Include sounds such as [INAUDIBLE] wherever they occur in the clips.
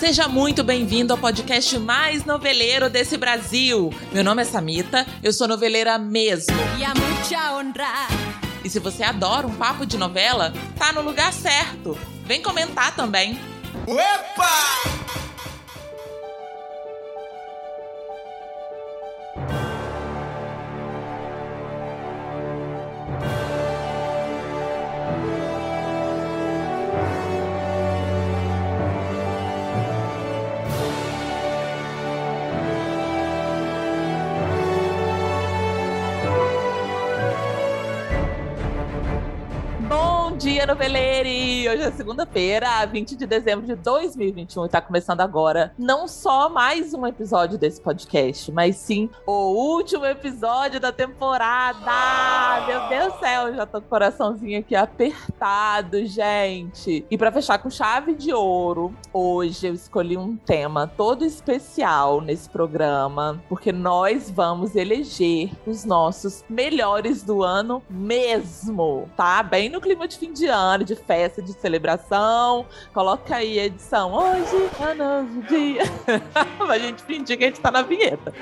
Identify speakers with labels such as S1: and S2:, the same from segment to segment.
S1: Seja muito bem-vindo ao podcast mais noveleiro desse Brasil. Meu nome é Samita, eu sou noveleira mesmo.
S2: y a mucha honra.
S1: E se você adora um papo de novela, tá no lugar certo. Vem comentar também. Bom dia, noveleire! Hoje é segunda-feira, 20 de dezembro de 2021 e tá começando agora não só mais um episódio desse podcast, mas sim o último episódio da temporada! Meu Deus do céu, já tô com o coraçãozinho aqui apertado, gente! E pra fechar com chave de ouro, hoje eu escolhi um tema todo especial nesse programa, porque nós vamos eleger os nossos melhores do ano mesmo, tá? Bem no clima de fim de ano, de festa, de celebração. Coloca aí a edição. Hoje é novo dia. [LAUGHS] pra gente fingir que a gente tá na vinheta.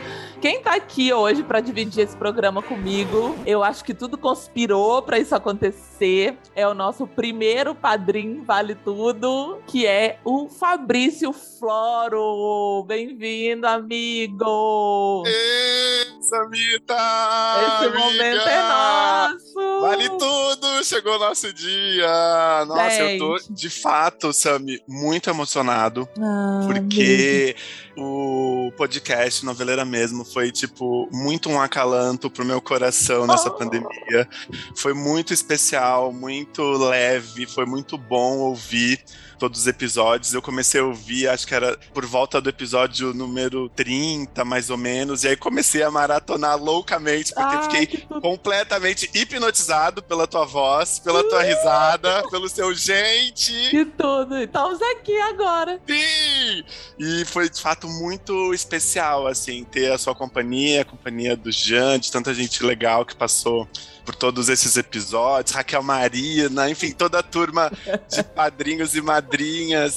S1: Quem tá aqui hoje pra dividir esse programa comigo, eu acho que tudo conspirou pra isso acontecer. É o nosso primeiro padrinho Vale Tudo, que é o Fabrício Floro. Bem-vindo, amigo!
S3: Ê, Samita!
S1: Esse
S3: amiga!
S1: momento é nosso!
S3: Vale tudo! Chegou o nosso dia! Nossa, eu tô,
S1: Gente.
S3: de fato, Sami, muito emocionado.
S1: Ah,
S3: Porque o podcast Noveleira mesmo foi, tipo, muito um acalanto pro meu coração nessa
S1: Oh.
S3: pandemia. Foi muito especial, muito leve, foi muito bom ouvir todos os episódios. Eu comecei a ouvir, acho que era por volta do episódio número 30, mais ou menos, e aí comecei a maratonar loucamente, porque
S1: Ai,
S3: fiquei completamente hipnotizado pela tua voz, pela tua risada, pelo seu gente.
S1: Que tudo. Estamos aqui agora.
S3: Sim! E foi de fato muito especial, assim, ter a sua companhia, a companhia do Jean, de tanta gente legal que passou por todos esses episódios, Raquel Marina, enfim, toda a turma de [LAUGHS] padrinhos e madrinhas,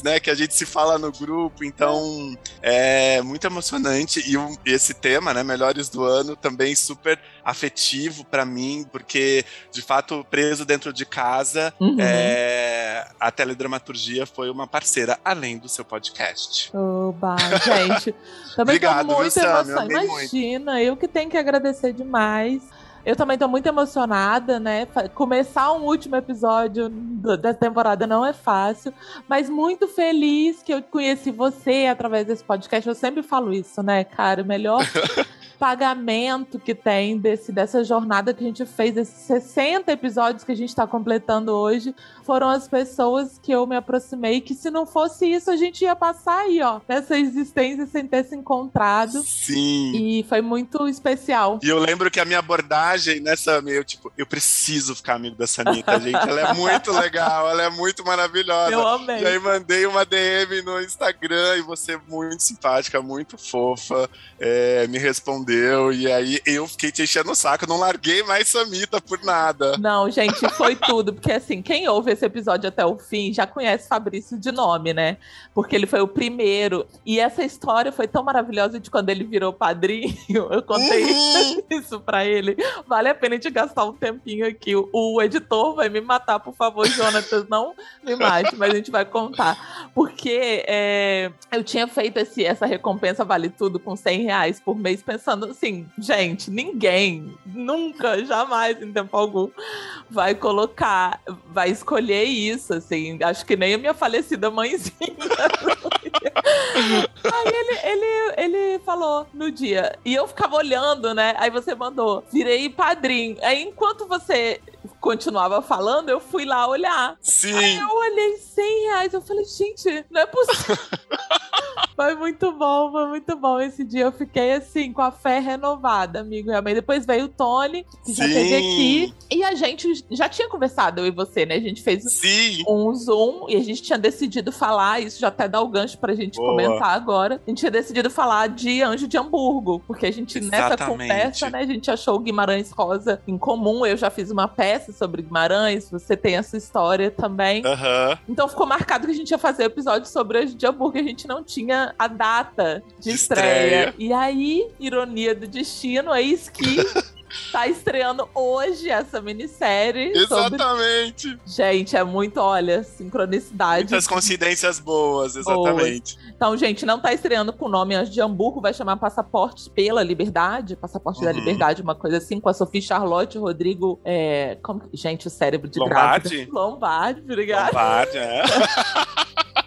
S3: né, que a gente se fala no grupo, então é muito emocionante e um- esse tema, né, melhores do ano, também super afetivo pra mim, porque de fato preso dentro de casa,
S1: Uhum.
S3: é, a teledramaturgia foi uma parceira, além do seu podcast.
S1: Oba, gente. [LAUGHS] Também
S3: Obrigado,
S1: tô
S3: viu,
S1: muito
S3: Sam? Eu
S1: emocionada.
S3: amei muito.
S1: Imagina, eu que tenho que agradecer demais. Eu também tô muito emocionada, né? Começar um último episódio da temporada não é fácil, mas muito feliz que eu conheci você através desse podcast. Eu sempre falo isso, né, cara? O melhor [LAUGHS] pagamento que tem desse, dessa jornada que a gente fez, esses 60 episódios que a gente tá completando hoje, foram as pessoas que eu me aproximei, que se não fosse isso, a gente ia passar aí, ó, nessa existência sem ter se encontrado.
S3: Sim.
S1: E foi muito especial.
S3: E eu lembro que a minha abordagem nessa meio, tipo, eu preciso ficar amigo da Sanita, gente. Ela é muito [LAUGHS] legal, ela é muito maravilhosa.
S1: Eu amei.
S3: E aí mandei uma DM no Instagram e você muito simpática, muito fofa, é, me respondeu. E aí eu fiquei te enchendo o saco, eu não larguei mais Samita por nada.
S1: Não, gente, foi [LAUGHS] tudo. Porque, assim, quem ouve esse episódio até o fim já conhece Fabrício de nome, né? Porque ele foi o primeiro. E essa história foi tão maravilhosa de quando ele virou padrinho. [LAUGHS] Eu contei
S3: Uhum.
S1: isso pra ele. Vale a pena a gente gastar um tempinho aqui. O, o editor vai me matar, por favor, Jonatas. Não me mate, mas a gente vai contar. Porque é, eu tinha feito esse, essa recompensa Vale Tudo com 100 reais por mês, pensando assim, gente, ninguém, nunca, jamais, em tempo algum, vai colocar, vai escolher isso, assim. Acho que nem a minha falecida mãezinha. [LAUGHS] Aí ele, ele, ele falou no dia. E eu ficava olhando, né? Aí você mandou, virei padrinho. Aí enquanto você continuava falando, eu fui lá olhar.
S3: Sim.
S1: Eu olhei 100 reais, eu falei, gente, não é possível. [LAUGHS] Foi muito bom, foi muito bom. Esse dia eu fiquei assim, com a fé renovada, amigo. Realmente. Depois veio o Tony, que já esteve aqui. E a gente já tinha conversado, eu e você, né? A gente fez
S3: Sim.
S1: um Zoom e a gente tinha decidido falar, isso já até dá o gancho pra gente
S3: Boa.
S1: comentar agora. A gente tinha decidido falar de Anjo de Hamburgo, porque a gente, nessa
S3: Exatamente.
S1: conversa, né, a gente achou o Guimarães Rosa em comum. Eu já fiz uma peça sobre Guimarães, você tem essa história também.
S3: Aham.
S1: Então ficou marcado que a gente ia fazer episódio sobre Anjo de Hamburgo, e a gente não tinha a data de, estreia.
S3: estreia.
S1: E aí, ironia do destino, eis que [LAUGHS] tá estreando hoje essa minissérie. sobre
S3: Exatamente.
S1: Gente, é muito, olha, sincronicidade.
S3: Muitas coincidências boas, exatamente.
S1: Então, gente, não tá estreando com o nome Anjo de Hamburgo, vai chamar Passaporte pela Liberdade, Passaporte da
S3: Uhum.
S1: Liberdade, uma coisa assim, com a Sophie Charlotte, Rodrigo, é, como gente, o cérebro de
S3: Lombardi?
S1: grávida. Lombardi, obrigada.
S3: Lombardi, é. [LAUGHS]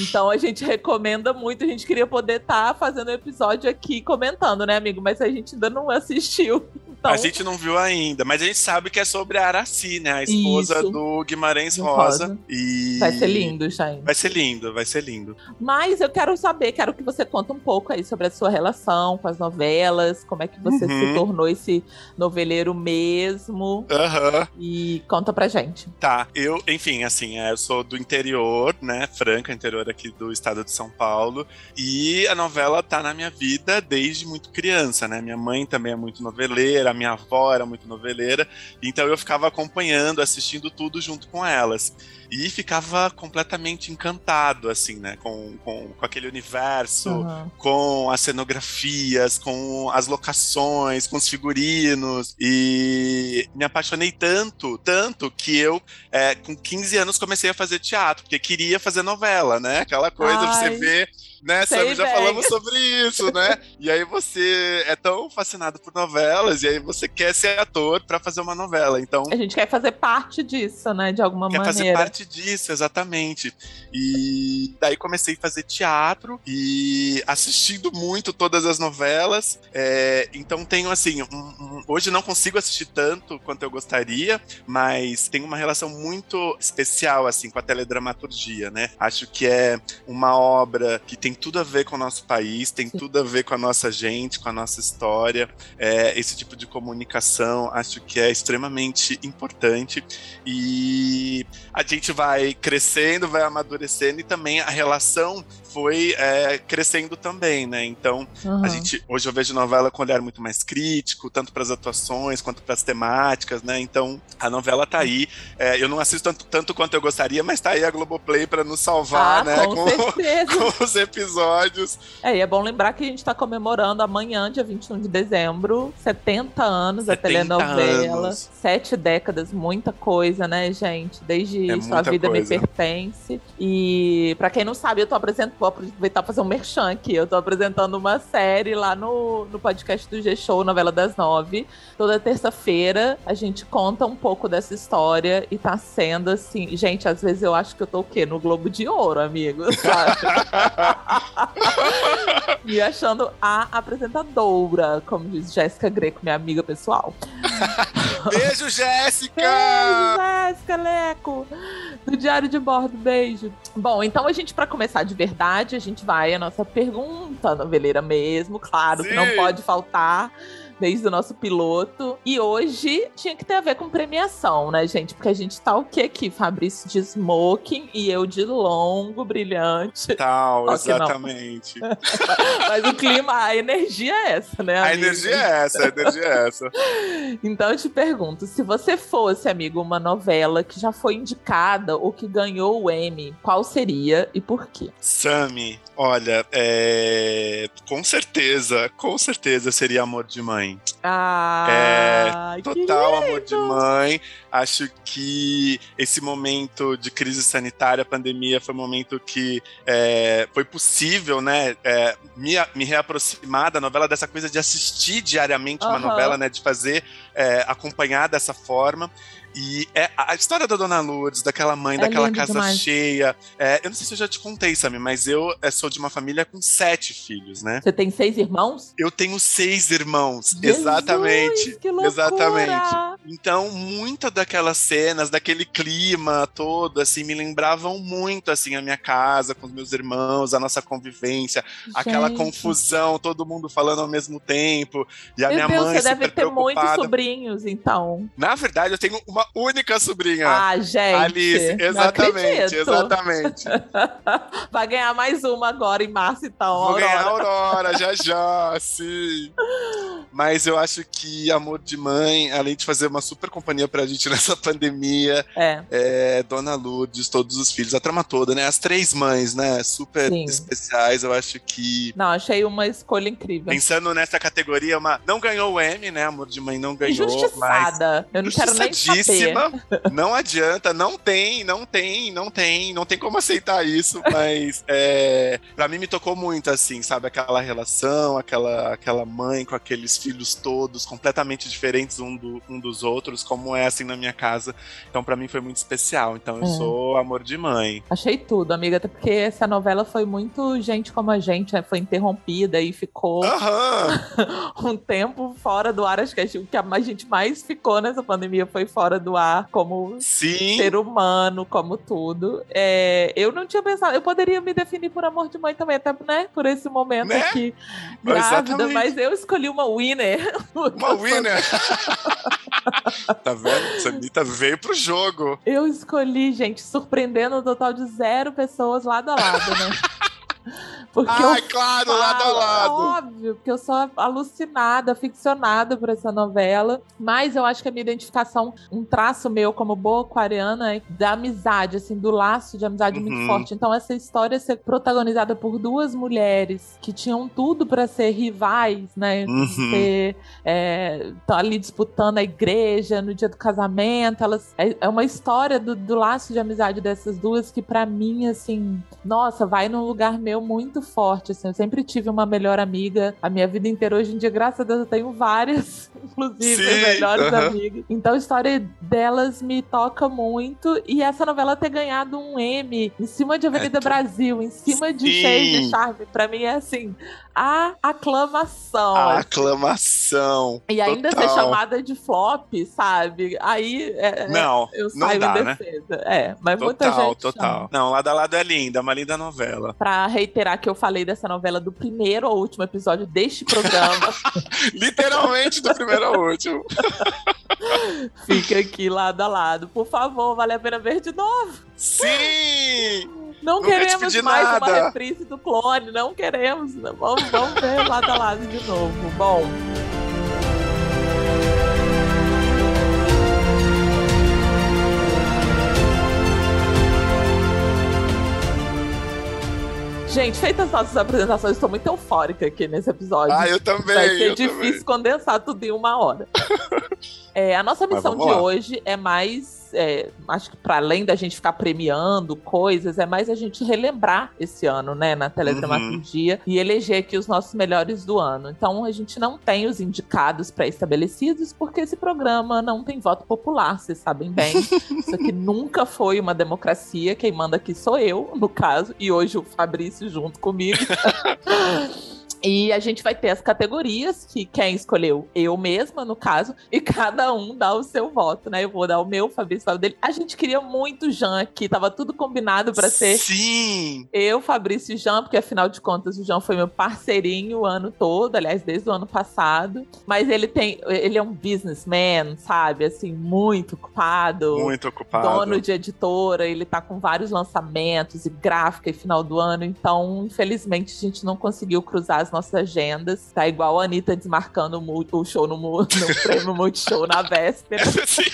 S1: Então a gente recomenda muito, a gente queria poder estar fazendo o episódio aqui comentando, né, amigo? Mas a gente ainda não assistiu. Então,
S3: A gente não viu ainda, mas a gente sabe que é sobre a Araci, né? A esposa
S1: Isso.
S3: do Guimarães Rosa.
S1: Rosa.
S3: E...
S1: vai ser lindo, gente.
S3: Vai ser lindo, vai ser lindo.
S1: Mas eu quero saber, quero que você conte um pouco aí sobre a sua relação com as novelas, como é que você
S3: Uhum.
S1: se tornou esse noveleiro mesmo.
S3: Aham.
S1: E conta pra gente.
S3: Tá, eu, enfim, assim, é, eu sou do interior, né? Franca, interior aqui do estado de São Paulo. E a novela tá na minha vida desde muito criança, né? Minha mãe também é muito noveleira, minha avó era muito noveleira. Então eu ficava acompanhando, assistindo tudo junto com elas. E ficava completamente encantado, assim, né? Com, com, com aquele universo
S1: Uhum.
S3: com as cenografias, com as locações, com os figurinos. E me apaixonei tanto, tanto que eu, é, com 15 anos, comecei a fazer teatro, porque queria fazer novela, né? Aquela coisa de você
S1: Ai,
S3: ver. Né,
S1: sei
S3: Sammy, já
S1: bem.
S3: falamos sobre isso, né? e aí você é tão fascinado por novelas, e aí você quer ser ator pra fazer uma novela. Então,
S1: A gente quer fazer parte disso, né? De alguma
S3: quer fazer
S1: maneira.
S3: Parte disso, exatamente. E daí comecei a fazer teatro e assistindo muito todas as novelas. É, então tenho assim, um- um- hoje não consigo assistir tanto quanto eu gostaria, mas tenho uma relação muito especial assim com a teledramaturgia, né? Acho que é uma obra que tem tudo a ver com o nosso país, tem tudo a ver com a nossa gente, com a nossa história. É, esse tipo de comunicação acho que é extremamente importante e a gente vai crescendo, vai amadurecendo e também a relação foi é, crescendo também, né? Então
S1: Uhum.
S3: a gente hoje eu vejo novela com um olhar muito mais crítico, tanto para as atuações quanto para as temáticas, né? Então a novela tá aí. É, eu não assisto tanto, tanto quanto eu gostaria, mas tá aí a Globoplay para nos salvar,
S1: Ah,
S3: né?
S1: com certeza. [LAUGHS]
S3: com os episódios.
S1: É, e é bom lembrar que a gente está comemorando amanhã, dia 21 de dezembro, 70 anos da
S3: 70
S1: telenovela.
S3: anos.
S1: Sete décadas, muita coisa, né, gente? Desde
S3: É
S1: Sua
S3: muita
S1: Vida Me
S3: coisa.
S1: Pertence. E pra quem não sabe, eu tô apresentando, vou aproveitar fazer um merchan aqui. Eu tô apresentando uma série lá no, no podcast do G-Show, Novela das Nove. Toda terça-feira a gente conta um pouco dessa história e tá sendo assim. Gente, às vezes eu acho que eu tô o quê? No Globo de Ouro, amigo, [LAUGHS] sabe? [LAUGHS] Me achando a apresentadora, como diz Jéssica Greco, minha amiga pessoal. [LAUGHS]
S3: Beijo, Jéssica!
S1: Beijo, Jéssica Leco! Do Diário de Bordo, beijo. Bom, então a gente, pra começar de verdade, a gente vai à nossa pergunta noveleira mesmo, claro, que não
S3: Sim.
S1: pode faltar. Desde o nosso piloto. E hoje tinha que ter a ver com premiação, né, gente? Porque a gente tá o que aqui? Fabrício de smoking e eu de longo, brilhante.
S3: Tal,
S1: Só
S3: exatamente. [LAUGHS]
S1: Mas o clima, a energia é essa, né?
S3: A
S1: amigo?
S3: energia é essa, a energia é essa. [LAUGHS]
S1: Então eu te pergunto, se você fosse, amigo, uma novela que já foi indicada ou que ganhou o Emmy, qual seria e por quê?
S3: Sami, olha, é... com certeza, com certeza seria Amor de Mãe.
S1: Ah, que
S3: Total Amor de Mãe. Acho que esse momento de crise sanitária, pandemia, foi um momento que é, foi possível, né, é, me, me reaproximar da novela, dessa coisa de assistir diariamente uma
S1: Aham.
S3: novela, né, de fazer, é, acompanhar dessa forma. E é a história da Dona Lourdes, daquela mãe,
S1: É
S3: daquela casa
S1: demais.
S3: cheia. é, eu não sei se eu já te contei, Sammy, mas eu é, sou de uma família com sete filhos, né?
S1: Você tem seis irmãos?
S3: Eu tenho seis irmãos.
S1: Jesus,
S3: exatamente.
S1: que loucura!
S3: Exatamente. Então, muitas daquelas cenas, daquele clima todo, assim, me lembravam muito, assim, a minha casa com os meus irmãos, a nossa convivência, aquela
S1: Gente.
S3: confusão, todo mundo falando ao mesmo tempo, e a
S1: Meu
S3: minha
S1: Deus,
S3: mãe
S1: você deve ter muitos
S3: preocupada.
S1: sobrinhos, então.
S3: Na verdade, eu tenho uma única sobrinha.
S1: Ah, gente.
S3: Alice, exatamente, exatamente. [LAUGHS]
S1: Vai ganhar mais uma agora em março, então.
S3: Vou ganhar a
S1: Aurora.
S3: Já [LAUGHS] já, sim. Mas eu acho que Amor de Mãe, além de fazer uma super companhia pra gente [LAUGHS] nessa pandemia,
S1: É.
S3: é Dona Lourdes, todos os filhos, a trama toda, né? As três mães, né? Super
S1: Sim.
S3: especiais, eu acho que.
S1: Não, achei uma escolha incrível.
S3: Pensando nessa categoria, uma... não ganhou o M, né? Amor de Mãe não ganhou, mas
S1: Injustiçada. Eu não quero nem saber.
S3: Injustiçadíssima. [LAUGHS] Não adianta, não tem, não tem, não tem, não tem como aceitar isso, mas é, para mim me tocou muito, assim, sabe? Aquela relação, aquela, aquela mãe com aqueles filhos todos completamente diferentes um, do- um dos outros, como é assim na minha casa. Então, pra mim foi muito especial. Então, eu
S1: É.
S3: sou amor de mãe.
S1: Achei tudo, amiga, até porque essa novela foi muito gente como a gente, né? Foi interrompida e ficou
S3: Aham! [LAUGHS]
S1: um tempo fora do ar. Acho que o que a gente mais ficou nessa pandemia foi fora do ar, como
S3: Sim!
S1: ser humano, como tudo. É, eu não tinha pensado, eu poderia me definir por amor de mãe também, até, né? Por esse momento
S3: Né?
S1: aqui, grávida, mas eu escolhi uma winner. [LAUGHS]
S3: Uma winner! [LAUGHS] tá vendo? Samita veio pro jogo.
S1: Eu escolhi, gente, surpreendendo um total de zero pessoas lado a lado, né? [LAUGHS] Porque eu
S3: claro, lado a
S1: falo,
S3: lado.
S1: Óbvio, porque eu sou alucinada, aficionada por essa novela. Mas eu acho que a minha identificação, um traço meu como boa aquariana, é da amizade, assim, do laço de amizade muito
S3: Uhum.
S1: forte. Então, essa história ser protagonizada por duas mulheres que tinham tudo pra ser rivais, né?
S3: Uhum.
S1: Ser, é, tão ali disputando a igreja no dia do casamento. Elas, é, é uma história do, do laço de amizade dessas duas que, pra mim, assim, nossa, vai num lugar meu muito forte. Assim, eu sempre tive uma melhor amiga a minha vida inteira. Hoje em dia, graças a Deus, eu tenho várias, [LAUGHS] inclusive,
S3: Sim,
S1: melhores
S3: aham.
S1: amigas. Então, a história delas me toca muito. E essa novela ter ganhado um M em cima de Avenida
S3: É,
S1: Brasil, em cima de
S3: Sim.
S1: Cheios de Charme, pra mim é assim, a aclamação.
S3: A
S1: assim.
S3: aclamação.
S1: E ainda ser
S3: total.
S1: chamada de flop, sabe? Aí é, é,
S3: Não,
S1: eu
S3: não
S1: saio
S3: dá,
S1: em
S3: né?
S1: defesa. É, mas muita
S3: total,
S1: gente
S3: total.
S1: chama.
S3: Não, lado a lado é linda, é uma linda novela.
S1: Pra reiterar que eu falei dessa novela do primeiro ao último episódio deste programa, [LAUGHS]
S3: Literalmente do primeiro ao último. [LAUGHS]
S1: fica aqui lado a lado. Por favor, vale a pena ver de novo.
S3: Sim!
S1: Não
S3: te
S1: queremos mais uma
S3: nada.
S1: reprise do clone, não queremos. Vamos, vamos ver lado a lado de novo. Bom. Gente, feitas as nossas apresentações, estou muito eufórica aqui nesse episódio.
S3: Ah, eu também.
S1: Vai ser difícil
S3: também.
S1: condensar tudo em uma hora. [LAUGHS] É, a nossa missão de
S3: lá.
S1: hoje é mais. É, acho que para além da gente ficar premiando coisas, é mais a gente relembrar esse ano, né, na
S3: Uhum.
S1: teledramaturgia e eleger aqui os nossos melhores do ano. Então a gente não tem os indicados pré-estabelecidos, porque esse programa não tem voto popular, vocês sabem bem. [LAUGHS] Isso aqui nunca foi uma democracia. Quem manda aqui sou eu, no caso, e hoje o Fabrício junto comigo. [LAUGHS] E a gente vai ter as categorias que quem escolheu eu mesma, no caso, e cada um dá o seu voto, né? Eu vou dar o meu, o Fabrício vai o dele. A gente queria muito Jean aqui, tava tudo combinado pra ser
S3: Sim!
S1: eu, Fabrício e Jean, porque afinal de contas o Jean foi meu parceirinho o ano todo, aliás, desde o ano passado. Mas ele tem, ele é um businessman, sabe? Assim, muito ocupado
S3: Muito ocupado.
S1: dono de editora, ele tá com vários lançamentos e gráfica e final do ano, então, infelizmente, a gente não conseguiu cruzar as nossas agendas. Tá igual a Anitta desmarcando o, show no, [LAUGHS] no prêmio Multishow na véspera. [LAUGHS]
S3: Sim.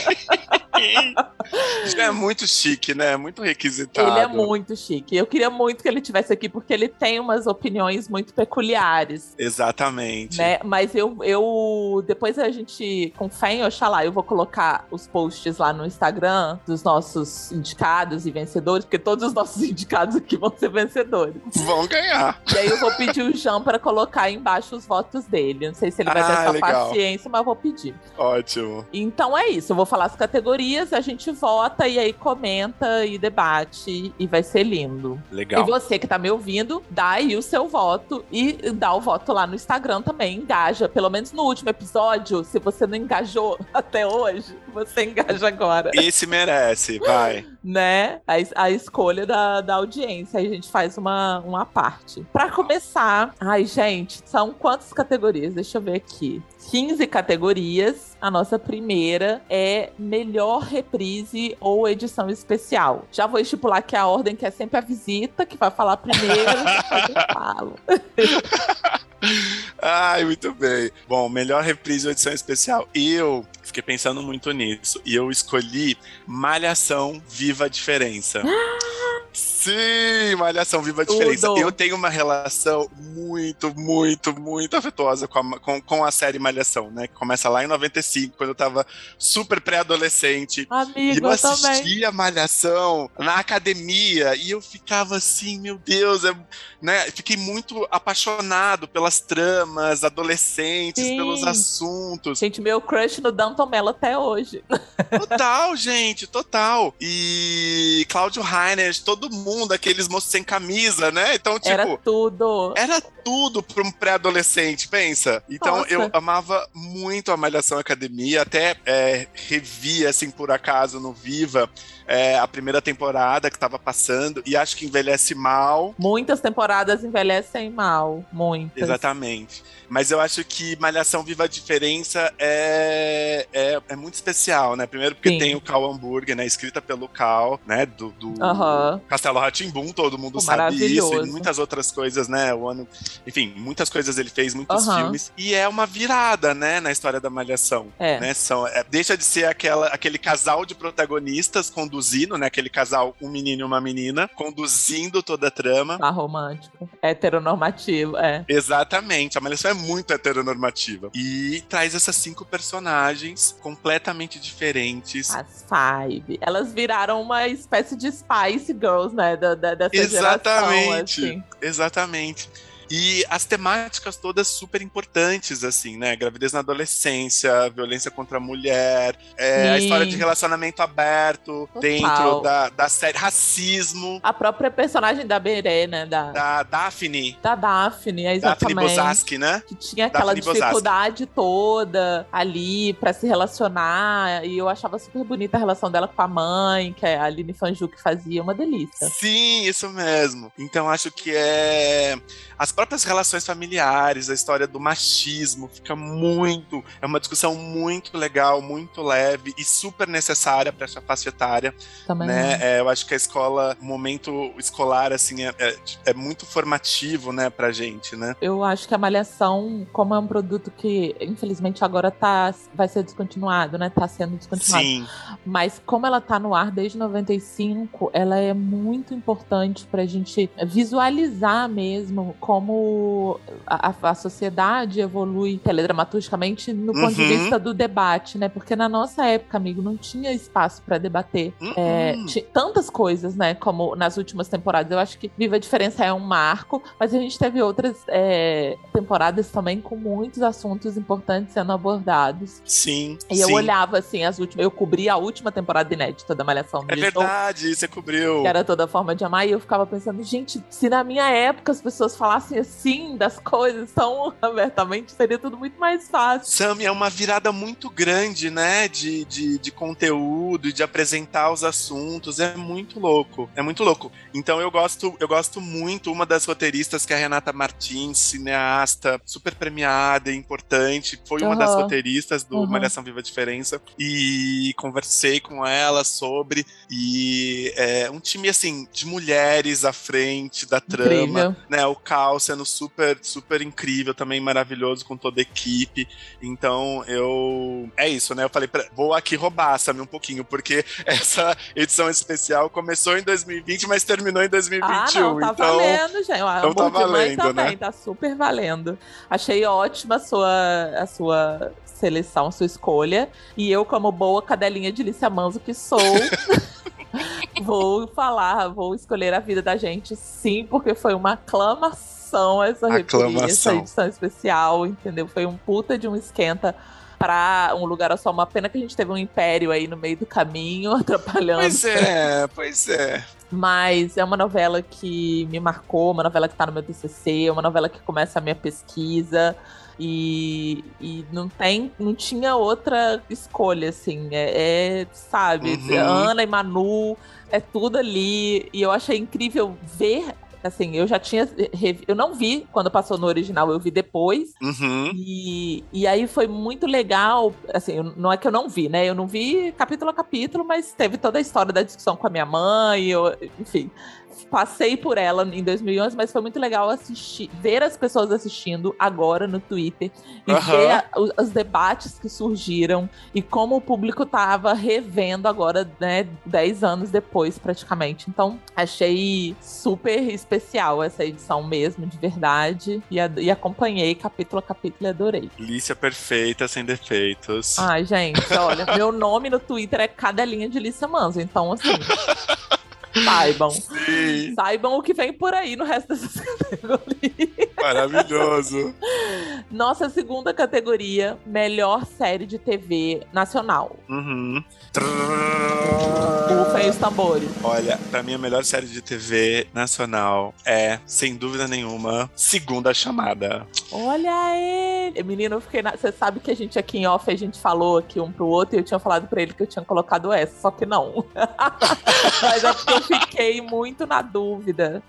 S3: Já é muito chique, né? Muito requisitado.
S1: Ele é muito chique. Eu queria muito que ele tivesse aqui, porque ele tem umas opiniões muito peculiares.
S3: Exatamente.
S1: Né? Mas eu, eu. Depois a gente, com fé em Oxalá, eu vou colocar os posts lá no Instagram dos nossos indicados e vencedores, porque todos os nossos [LAUGHS] indicados aqui vão ser vencedores.
S3: Vão ganhar.
S1: E aí eu vou pedir o Jean para colocar embaixo os votos dele. Não sei se ele vai ter
S3: Ah,
S1: essa
S3: legal.
S1: paciência, mas eu vou pedir.
S3: Ótimo.
S1: Então é isso. Eu vou falar as categorias categorias, a gente vota e aí comenta e debate e vai ser lindo.
S3: Legal.
S1: E você que tá me ouvindo, dá aí o seu voto e dá o voto lá no Instagram também, engaja. Pelo menos no último episódio, se você não engajou [LAUGHS] até hoje, você engaja agora.
S3: Esse merece, vai. [LAUGHS]
S1: né? A, a escolha da, da audiência. Aí a gente faz uma, uma parte. Pra começar, ai, gente, são quantas categorias? Deixa eu ver aqui. 15 categorias. A nossa primeira é melhor reprise ou edição especial. Já vou estipular que a ordem que é sempre a visita, que vai falar primeiro, eu falo. [LAUGHS]
S3: Ai, muito bem. Bom, melhor reprise ou edição especial. Eu fiquei pensando muito nisso. E eu escolhi Malhação Viva a Diferença. [GASPS] Sim, Malhação Viva a Diferença.
S1: Tudo.
S3: Eu tenho uma relação muito, muito, muito afetuosa com a, com, com a série Malhação, né? Que começa lá em 95, quando eu tava super pré-adolescente. E
S1: Amigo,
S3: eu
S1: eu também.
S3: assistia Malhação na academia e eu ficava assim, meu Deus, é, né? Fiquei muito apaixonado pelas tramas adolescentes,
S1: Sim.
S3: pelos assuntos.
S1: Gente, meu crush no Danton Mello até hoje.
S3: Total, [LAUGHS] gente, total. E Cláudio Rainer, todo mundo, aqueles moços sem camisa, né? Então, tipo,
S1: Era tudo.
S3: era tudo para um pré-adolescente, pensa. Então
S1: Nossa.
S3: eu amava muito a Malhação Academia, até é, revi, assim, por acaso, no Viva, é, a primeira temporada que tava passando, e acho que envelhece mal.
S1: Muitas temporadas envelhecem mal. Muitas.
S3: Exatamente. Mas eu acho que Malhação Viva a Diferença é, é, é muito especial, né? Primeiro porque
S1: Sim.
S3: tem o Cal Hamburger, né? Escrita pelo Cal, né? Do, do. Castelo Ratimbum, todo mundo
S1: Pô,
S3: sabe isso. E muitas outras coisas, né? O ano, enfim, muitas coisas ele fez, muitos
S1: Aham.
S3: filmes. E é uma virada, né? Na história da Malhação.
S1: É.
S3: Né? São, é, deixa de ser aquela, aquele casal de protagonistas conduzindo, né? Aquele casal, um menino e uma menina, conduzindo toda a trama.
S1: Tá romântico. Heteronormativo, é.
S3: Exatamente, a Malhação é muito heteronormativa. E traz essas cinco personagens completamente diferentes.
S1: As Five. Elas viraram uma espécie de Spice Girls, né? Da, da- dessa
S3: Exatamente.
S1: geração, assim.
S3: Exatamente. E as temáticas todas super importantes, assim, né? Gravidez na adolescência, violência contra a mulher, é, a história de relacionamento aberto
S1: Total.
S3: dentro da, da série, racismo,
S1: A própria personagem da Berê, né? Da, da,
S3: da Daphne,
S1: Daphne, é
S3: Daphne
S1: exatamente.
S3: Bozaski, né?
S1: que tinha aquela
S3: Daphne Bozaski.
S1: dificuldade toda ali pra se relacionar. E eu achava super bonita a relação dela com a mãe, que é a Aline Fanju que fazia, uma delícia.
S3: Sim, isso mesmo. Então acho que é as próprias relações familiares, a história do machismo fica muito, é uma discussão muito legal, muito leve e super necessária para essa faixa etária,
S1: Também.
S3: né? É, eu acho que a escola, o momento escolar assim é, é, é muito formativo, né, pra gente, né?
S1: Eu acho que a Malhação, como é um produto que, infelizmente, agora tá, vai ser descontinuado, né? Tá sendo descontinuado.
S3: Sim,
S1: Mas como ela tá no ar desde 95, ela é muito importante pra gente visualizar mesmo como a, a- a sociedade evolui teledramaturgicamente no ponto de
S3: Uhum.
S1: vista do debate, né? Porque na nossa época, amigo, não tinha espaço pra debater é,
S3: Uhum.
S1: ti- tantas coisas, né? Como nas últimas temporadas. Eu acho que Viva a Diferença é um marco, mas a gente teve outras é, temporadas também com muitos assuntos importantes sendo abordados.
S3: sim,
S1: E eu
S3: sim.
S1: olhava assim, as últimas. Eu cobri a última temporada inédita da Malhação
S3: É
S1: Digital,
S3: verdade, você cobriu.
S1: Que era toda forma de amar, e eu ficava pensando, gente, se na minha época as pessoas falassem assim das coisas tão [LAUGHS] abertamente, seria tudo muito mais fácil.
S3: Sam, é uma virada muito grande, né? De, de, de conteúdo e de apresentar os assuntos. É muito louco. É muito louco. Então eu gosto, eu gosto muito. Uma das roteiristas, que é a Renata Martins, cineasta, super premiada e importante. Foi uma das roteiristas do
S1: Uhum.
S3: Malhação Viva a Diferença. E conversei com ela sobre. E é um time, assim, de mulheres à frente da trama
S1: Incrível.
S3: né, o Cal sendo super, super incrível, também maravilhoso com toda a equipe. Então, eu. É isso, né? Eu falei, pra... vou aqui roubar, Sammy, um pouquinho, porque [LAUGHS] essa edição especial começou em 2020, mas terminou em 2021.
S1: Ah, não, tá
S3: então,
S1: valendo, gente.
S3: então tá valendo,
S1: também,
S3: né?
S1: tá super valendo. Achei ótima a sua, a sua seleção, sua escolha. E eu, como boa cadelinha de Lícia Manzo que sou, [LAUGHS] [LAUGHS] vou falar, vou escolher a vida da gente, sim, porque foi uma aclamação essa reprise, essa
S3: Aclamação.
S1: edição especial, entendeu? Foi um puta de um esquenta pra Um Lugar Só. Uma pena que a gente teve um império aí no meio do caminho, [LAUGHS] atrapalhando.
S3: Pois é, pois é.
S1: Mas é uma novela que me marcou, uma novela que tá no meu TCC, uma novela que começa a minha pesquisa. E, e não tem, não tinha outra escolha, assim. É, é sabe,
S3: Uhum.
S1: Ana e Manu, é tudo ali. E eu achei incrível ver. Assim, eu já tinha. Eu não vi quando passou no original, eu vi depois.
S3: Uhum.
S1: E, e aí foi muito legal. Assim, não é que eu não vi, né? Eu não vi capítulo a capítulo, mas teve toda a história da discussão com a minha mãe, eu, enfim. Passei por ela em 2011, mas foi muito legal assistir, ver as pessoas assistindo agora no Twitter e ver a- os, os debates que surgiram e como o público tava revendo agora, né, 10 anos depois, praticamente. Então, achei super especial essa edição mesmo, de verdade. E, a- e acompanhei capítulo a capítulo e adorei.
S3: Lícia perfeita, sem defeitos.
S1: Ai, gente, olha, meu nome no Twitter é Cadelinha de Lícia Manso, então assim. [LAUGHS] Saibam.
S3: Sim,
S1: Saibam o que vem por aí no resto dessas [LAUGHS] categorias.
S3: maravilhoso.
S1: Nossa segunda categoria, melhor série de TV nacional.
S3: Uhum.
S1: Rufem os tambores.
S3: Olha, pra mim a melhor série de TV nacional é, sem dúvida nenhuma, Segunda Chamada.
S1: Olha ele! Menino, eu fiquei. na- Você sabe que a gente aqui em off, a gente falou aqui um pro outro e eu tinha falado pra ele que eu tinha colocado essa, só que não. [LAUGHS] Mas é porque eu fiquei muito na dúvida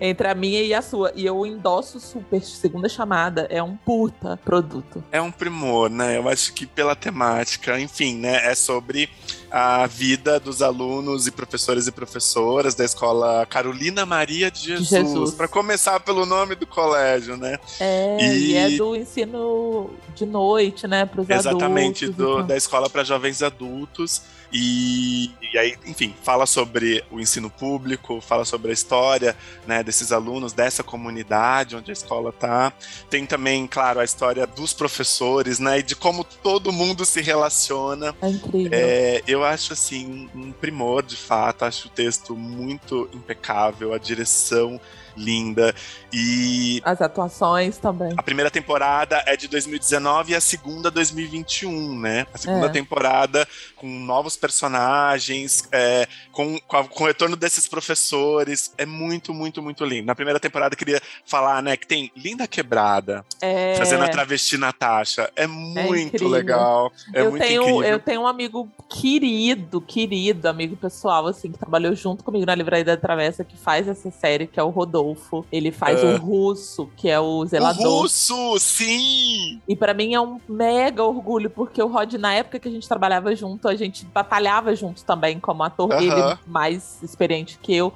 S1: entre a minha e a sua. E eu endosso super. Segunda chamada é um puta produto.
S3: É um primor, né? Eu acho que pela temática, enfim, né? É sobre a vida dos alunos e professores e professoras da escola Carolina Maria de Jesus.
S1: Jesus.
S3: Pra começar pelo nome do colégio, né?
S1: É, e,
S3: E-
S1: é do ensino de noite, né? Pros
S3: Exatamente,
S1: adultos.
S3: do-
S1: então.
S3: da escola para jovens adultos. E, e aí, enfim, fala sobre o ensino público, fala sobre a história né, desses alunos, dessa comunidade onde a escola tá. Tem também, claro, a história dos professores, né? E de como todo mundo se relaciona.
S1: É incrível.
S3: É, eu acho assim um primor de fato, acho o texto muito impecável, a direção linda e
S1: As atuações também.
S3: a primeira temporada é de 2019 e a segunda 2021, né? A segunda
S1: É.
S3: temporada com novos personagens, é, com, com, a- com o retorno desses professores. É muito, muito, muito lindo. Na primeira temporada eu queria falar, né, que tem Linda Quebrada
S1: É...
S3: fazendo a travesti Natasha. É muito
S1: incrível.
S3: legal. É
S1: eu,
S3: muito
S1: tenho,
S3: incrível.
S1: eu tenho um amigo querido, querido, amigo pessoal, assim, que trabalhou junto comigo na Livraria da Travessa, que faz essa série, que é o Rodolfo. Ele faz o Russo, que é o
S3: O
S1: zelador.
S3: russo, sim!
S1: E pra mim é um mega orgulho, porque o Rod, na época que a gente trabalhava junto, a gente batalhava junto também como ator,
S3: Aham.
S1: ele mais experiente que eu.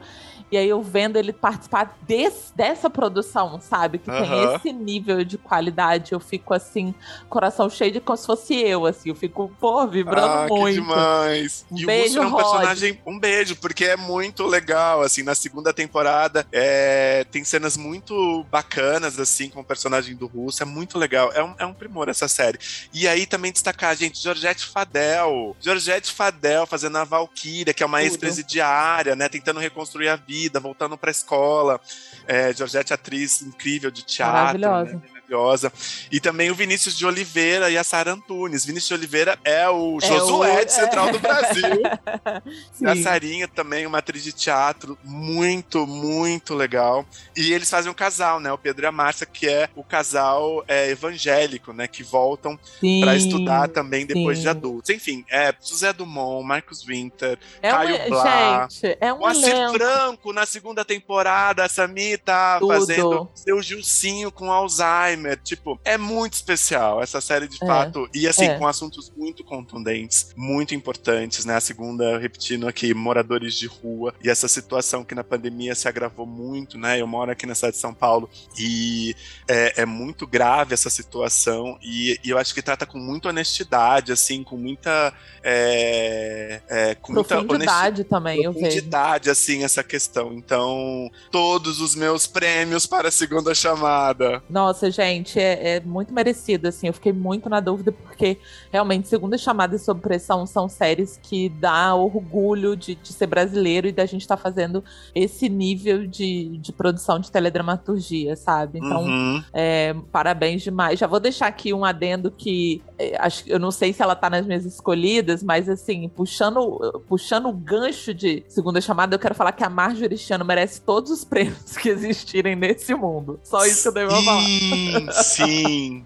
S1: E aí eu vendo ele participar desse, dessa produção, sabe? Que tem
S3: Aham.
S1: esse nível de qualidade, eu fico assim, coração cheio de como se fosse eu, assim. Eu fico, pô, vibrando
S3: ah,
S1: muito.
S3: Que demais.
S1: Um
S3: e o
S1: beijo,
S3: Russo é um
S1: Rod.
S3: personagem. Um beijo, porque é muito legal. Assim, na segunda temporada é, tem cenas muito bacanas, assim, com o personagem do Russo. É muito legal. É um, é um primor essa série. E aí também destacar, gente, Georgette Fadel. Georgette Fadel fazendo a Valkyria, que é uma ex-presidiária, né? Tentando reconstruir a vida, voltando pra escola. É, Georgette, atriz incrível de teatro.
S1: Maravilhosa.
S3: né? Maravilhosa. E também o Vinícius de Oliveira e a Sara Antunes. Vinícius de Oliveira é o
S1: É
S3: Josué
S1: o-
S3: de Central do Brasil. [LAUGHS]
S1: Sim.
S3: A Sarinha também, uma atriz de teatro muito, muito legal. E eles fazem um casal, né? O Pedro e a Márcia, que é o casal é, evangélico, né? Que voltam pra estudar também depois
S1: sim.
S3: de adultos. Enfim, é José Dumont, Marcos Winter,
S1: É um,
S3: Caio Blá.
S1: gente, é um
S3: Moacir. Franco na segunda temporada, a Sami tá
S1: Tudo.
S3: fazendo seu Gilcinho com Alzheimer. Tipo, é muito especial essa série de
S1: É,
S3: fato. E assim,
S1: é.
S3: com assuntos muito contundentes, muito importantes, né? A segunda, repetindo aqui, moradores de rua. E essa situação que na pandemia se agravou muito, né? Eu moro aqui na cidade de São Paulo e é, é muito grave essa situação. E, e eu acho que trata com muita honestidade, assim, com muita. É, é, com muita honestidade
S1: também, eu vejo.
S3: profundidade, assim, essa questão. Então, todos os meus prêmios para a segunda chamada.
S1: Nossa, gente, gente, é, é, muito merecido, assim. Eu fiquei muito na dúvida, porque realmente, Segunda Chamada e Sob Pressão são séries que dá orgulho de, de ser brasileiro e da gente estar tá fazendo esse nível de, de produção de teledramaturgia, sabe? Então, uhum. é, parabéns demais. Já vou deixar aqui um adendo que é, acho, eu não sei se ela tá nas minhas escolhidas, mas assim, puxando, puxando o gancho de Segunda Chamada, eu quero falar que a Marjorie Chano merece todos os prêmios [LAUGHS] que existirem nesse mundo. Só isso que eu devo falar.
S3: Sim.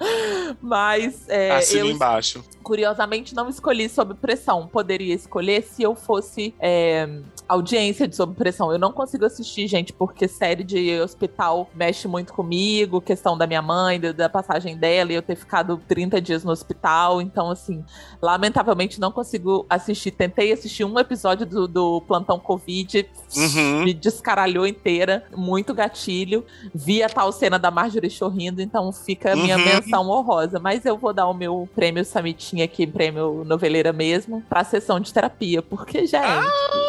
S1: Mas. É,
S3: Assina eu, embaixo.
S1: Curiosamente, não escolhi sob pressão. Poderia escolher se eu fosse é, audiência de sob pressão. Eu não consigo assistir, gente, porque série de hospital mexe muito comigo, questão da minha mãe, da passagem dela, e eu ter ficado 30 dias no hospital. Então, assim, lamentavelmente não consigo assistir. Tentei assistir um episódio do, do Plantão Covid, uhum. me descaralhou inteira, muito gatilho. Vi a tal cena da Marjorie chorrindo, então fica a minha uhum. menção honrosa. Mas eu vou dar o meu prêmio Samitinha aqui, prêmio noveleira mesmo, pra sessão de terapia, porque, gente. Ah!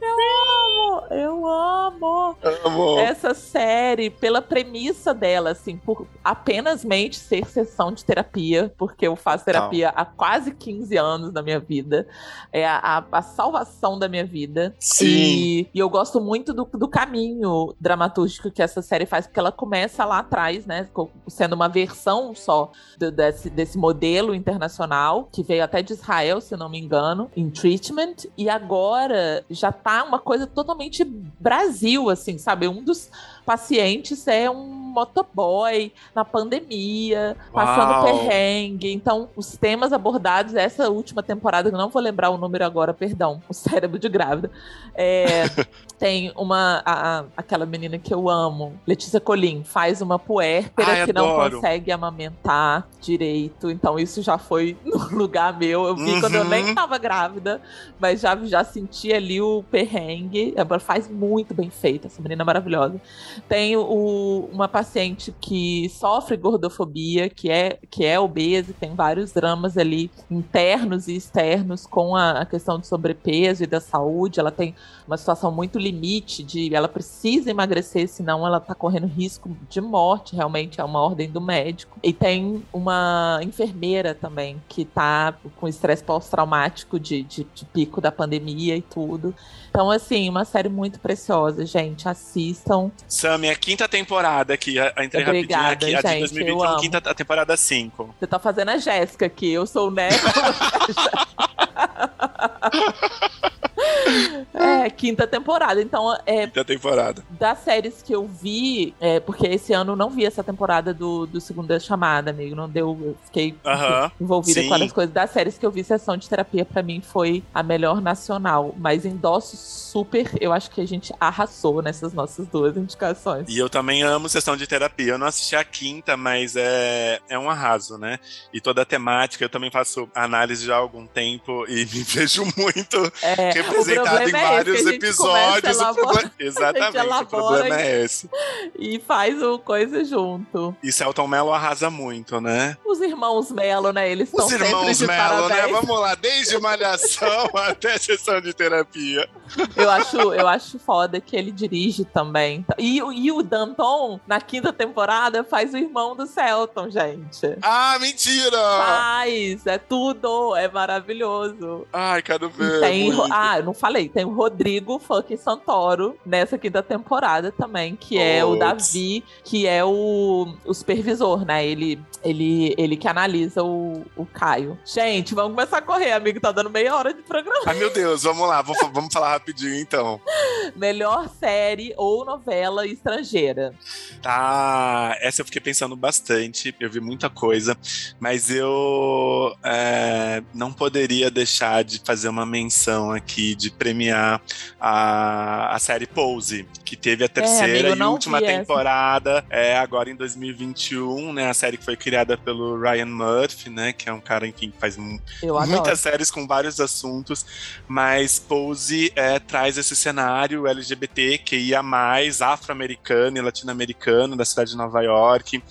S1: Eu amo, eu amo, amo essa série pela premissa dela, assim, por apenas mente ser sessão de terapia, porque eu faço terapia Não. há quase 15 anos da minha vida. É a, a, a salvação da minha vida.
S3: Sim.
S1: E, e eu gosto muito do, do caminho dramatúrgico que essa série faz, porque ela começa lá atrás, né? Sendo uma versão só do, desse, desse modelo internacional, que veio até de Israel, se não me engano, em treatment, e agora já tá uma coisa totalmente Brasil, assim, sabe? Um dos pacientes é um motoboy na pandemia, passando Uau. perrengue. Então, os temas abordados, essa última temporada, que eu não vou lembrar o número agora, perdão, o cérebro de grávida. É, [LAUGHS] tem uma. A, a, aquela menina que eu amo, Letícia Colim, faz uma puérpera que adoro. não consegue amamentar direito. Então, isso já foi [LAUGHS] no lugar meu. Eu vi uhum. quando eu nem uhum. tava grávida, mas já, já senti ali o perrengue. Ela faz muito bem feito, essa menina é maravilhosa. Tem o, uma paciente que sofre gordofobia, que é, que é obesa, tem vários dramas ali internos e externos com a, a questão do sobrepeso e da saúde. Ela tem uma situação muito limite de ela precisa emagrecer, senão ela tá correndo risco de morte, realmente é uma ordem do médico. E tem uma enfermeira também que tá com estresse pós-traumático de, de, de pico da pandemia e tudo. Então, assim, uma série muito preciosa, gente. Assistam.
S3: Sam, é a quinta temporada aqui. Entrei Obrigada, rapidinho aqui. A de 2021, quinta temporada 5.
S1: Você tá fazendo a Jéssica aqui. Eu sou o Neco. [LAUGHS] É, quinta temporada. Então, é.
S3: Quinta temporada.
S1: Das séries que eu vi, é, porque esse ano eu não vi essa temporada do, do Segunda Chamada, amigo. Não deu. Eu fiquei uh -huh. envolvida Sim. com as coisas. Das séries que eu vi, Sessão de Terapia, para mim, foi a melhor nacional. Mas endosso super. Eu acho que a gente arrasou nessas nossas duas indicações.
S3: E eu também amo Sessão de Terapia. Eu não assisti a quinta, mas é, é um arraso, né? E toda a temática, eu também faço análise já há algum tempo e [LAUGHS] me vejo muito é, representado em é vários episódios. Problema... [LAUGHS] Exatamente, o problema é esse.
S1: E faz o coisa junto.
S3: E Celton Mello arrasa muito, né?
S1: Os irmãos Mello, né? Eles estão sempre
S3: irmãos Mello,
S1: né?
S3: Vamos lá, desde malhação [LAUGHS] até sessão de terapia.
S1: Eu acho, eu acho foda que ele dirige também. E, e o Danton, na quinta temporada, faz o irmão do Celton, gente.
S3: Ah, mentira!
S1: Faz, é tudo, é maravilhoso.
S3: Ai, quero ver.
S1: Tem, ah, eu não falei, tem o Rodrigo fucking Santoro nessa quinta temporada também, que é o Davi, que é o, o supervisor, né? Ele, ele, ele que analisa o, o Caio. Gente, vamos começar a correr, amigo, tá dando meia hora de programa.
S3: Ai, meu Deus, vamos lá, vamos falar rapidinho então. [LAUGHS]
S1: Melhor série ou novela estrangeira.
S3: Tá, essa eu fiquei pensando bastante, eu vi muita coisa, mas eu é, não poderia deixar de fazer uma menção aqui, de premiar a, a série Pose, que teve a é, terceira é, amigo, e última temporada, é, agora em 2021, né, a série que foi criada pelo Ryan Murphy, né, que é um cara, enfim, que faz muitas séries com vários assuntos, mas Pose é, traz esse cenário LGBT que ia mais afro-americano e latino-americano da cidade de Nova York,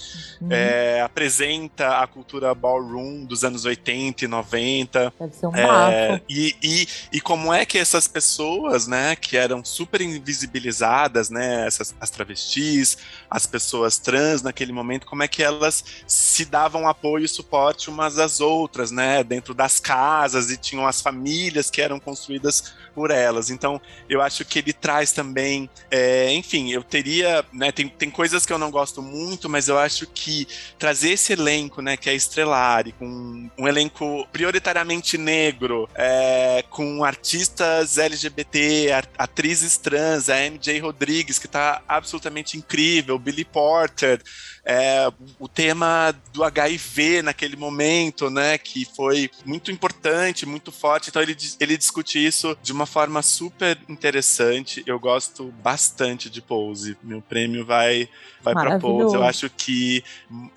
S3: uhum. é, apresenta a cultura ballroom dos anos 80 e 90.
S1: Deve ser um é,
S3: e, e, e como é que essas pessoas, né, que eram super invisibilizadas, né, essas, as travestis, as pessoas trans naquele momento, como é que elas se davam apoio e suporte umas às outras, né, dentro das casas e tinham as famílias que eram construídas por elas. Então, eu acho que ele traz também, é, enfim, eu teria, né, tem, tem coisas que eu não gosto muito, mas eu acho que trazer esse elenco, né, que é Estrelari, com um elenco prioritariamente negro, é, com artistas LGBT, atrizes trans, a MJ Rodrigues, que está absolutamente incrível, Billy Porter, é, o tema do HIV naquele momento, né, que foi muito importante, muito forte. Então ele, ele discute isso de uma forma super interessante. Eu gosto bastante de Pose. Meu prêmio vai vai para Pose. Eu acho que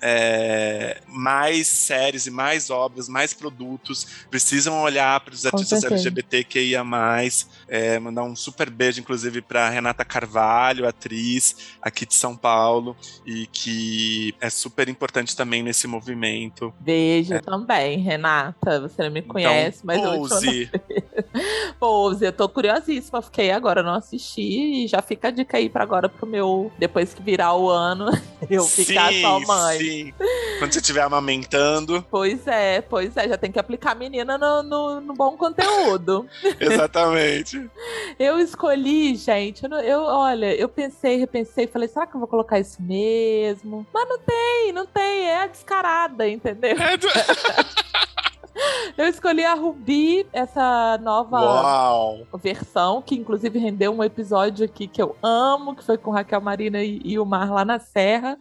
S3: é, mais séries e mais obras, mais produtos precisam olhar para os artistas LGBTQIA+. É, mandar um super beijo, inclusive, para Renata Carvalho, atriz aqui de São Paulo, e que é super importante também nesse movimento.
S1: Beijo é. também, Renata. Você não me então, conhece, então, mas
S3: pose.
S1: eu [LAUGHS] Pose, eu tô curiosíssima. Fiquei agora, não assisti e já fica a dica aí para agora pro meu depois que virar o ano, [LAUGHS] eu ficar sim, só mãe. Sim.
S3: Quando você estiver amamentando.
S1: Pois é, pois é, já tem que aplicar a menina no, no, no bom conteúdo. [LAUGHS]
S3: Exatamente.
S1: eu escolhi, gente, eu, eu, olha, eu pensei, repensei, falei, será que eu vou colocar isso mesmo? Mas não tem, não tem, é a descarada, entendeu? É do... [LAUGHS] Eu escolhi a Ruby, essa nova
S3: Uau.
S1: versão, que inclusive rendeu um episódio aqui que eu amo, que foi com Raquel Marina e, e o Mar lá na Serra.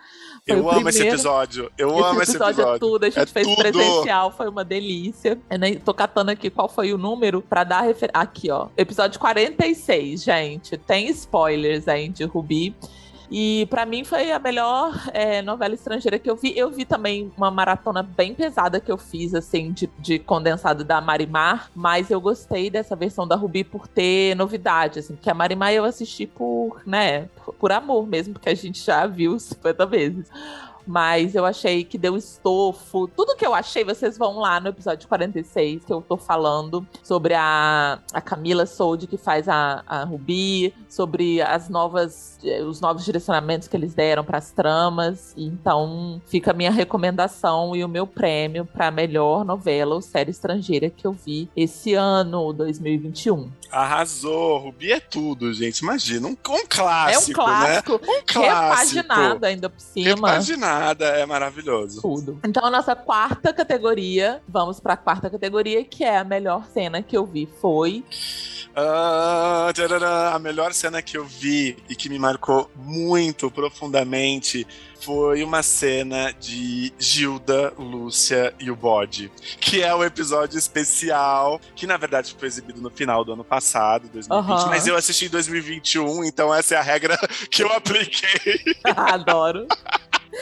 S3: Foi eu amo esse episódio. Eu esse amo esse episódio.
S1: é tudo, a gente
S3: é
S1: fez
S3: tudo.
S1: presencial, foi uma delícia. Eu nem tô catando aqui qual foi o número pra dar referência. Aqui, ó. Episódio 46, gente. Tem spoilers aí de Ruby. E para mim foi a melhor é, novela estrangeira que eu vi. Eu vi também uma maratona bem pesada que eu fiz, assim, de, de, condensado da Marimar, mas eu gostei dessa versão da Ruby por ter novidade, assim, porque a Marimar eu assisti por, né, por amor mesmo, porque a gente já viu 50 vezes mas eu achei que deu estofo. Tudo que eu achei, vocês vão lá no episódio 46, que eu tô falando sobre a, a Camila Sold, que faz a, a Ruby, sobre as novas, eh, os novos direcionamentos que eles deram para as tramas. Então, fica a minha recomendação e o meu prêmio para melhor novela ou série estrangeira que eu vi esse ano, 2021.
S3: Arrasou! Ruby é tudo, gente. Imagina, um, um clássico.
S1: É um clássico.
S3: Né? Um clássico.
S1: Ainda por cima.
S3: Repaginada, é maravilhoso.
S1: Tudo. Então, a nossa quarta categoria, vamos para a quarta categoria, que é a melhor cena que eu vi foi.
S3: Uh, a melhor cena que eu vi e que me marcou muito profundamente foi uma cena de Gilda, Lúcia e o Bode, que é o um episódio especial, que na verdade foi exibido no final do ano passado, 2020, uhum. mas eu assisti em 2021, então essa é a regra [LAUGHS] que eu apliquei. [LAUGHS]
S1: Adoro.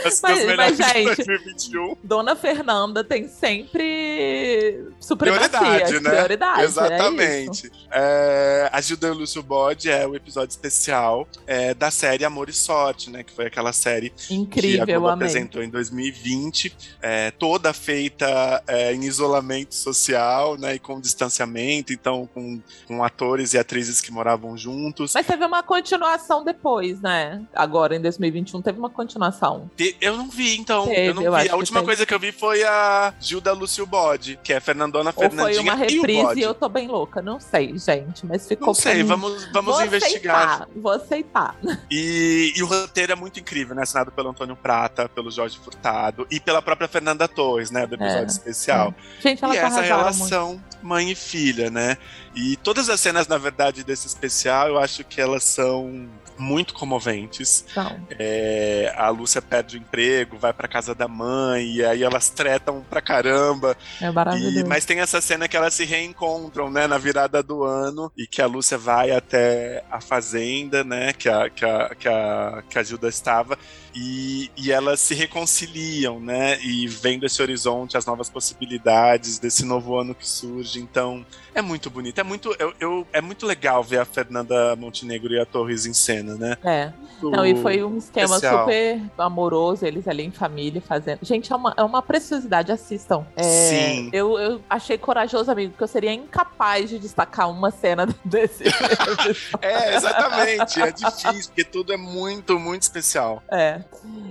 S3: As mas, mas, gente, 2021.
S1: Dona Fernanda tem sempre supremacia,
S3: prioridade, né?
S1: Prioridade, é
S3: Exatamente. É é, a Gilda Lúcio Bode é o episódio especial é, da série Amor e Sorte, né? Que foi aquela série
S1: Incrível,
S3: que a Globo apresentou em 2020, é, toda feita é, em isolamento social, né? E com distanciamento, então com, com atores e atrizes que moravam juntos.
S1: Mas teve uma continuação depois, né? Agora, em 2021, teve uma continuação.
S3: Eu não vi, então. Teve, eu não eu vi. A última coisa que eu vi foi a Gilda Lúcio Bode, que é Fernandona Ou Fernandinha.
S1: Foi uma reprise e, eu tô bem louca. Não sei, gente. Mas ficou.
S3: Não sei, vamos, vamos vou investigar.
S1: Aceitar, vou aceitar.
S3: E, e, o roteiro é muito incrível, né? Assinado pelo Antônio Prata, pelo Jorge Furtado e pela própria Fernanda Torres, né? Do episódio é, especial.
S1: É. Gente, ela
S3: e
S1: tá
S3: essa relação
S1: muito.
S3: mãe e filha, né? E todas as cenas, na verdade, desse especial, eu acho que elas são muito comoventes. É, a Lúcia perde o emprego, vai pra casa da mãe, e aí elas tretam pra caramba.
S1: É maravilhoso.
S3: E, mas tem essa cena que elas se reencontram, né, na virada do ano, e que a Lúcia vai até a fazenda, né, que a, que a, que a, que a Gilda estava, e, e elas se reconciliam, né? E vendo esse horizonte, as novas possibilidades desse novo ano que surge. Então, é muito bonito. É muito, eu, eu- é muito legal ver a Fernanda Montenegro e a Torres em cena, né?
S1: É.
S3: Muito
S1: Não, e foi um esquema
S3: especial.
S1: super amoroso, eles ali em família fazendo. Gente, é uma, é uma preciosidade, assistam. É,
S3: Sim.
S1: Eu, eu achei corajoso, amigo, porque eu seria incapaz de destacar uma cena [LAUGHS] desse. [LAUGHS]
S3: É, exatamente. É difícil, porque tudo é muito, muito especial.
S1: É.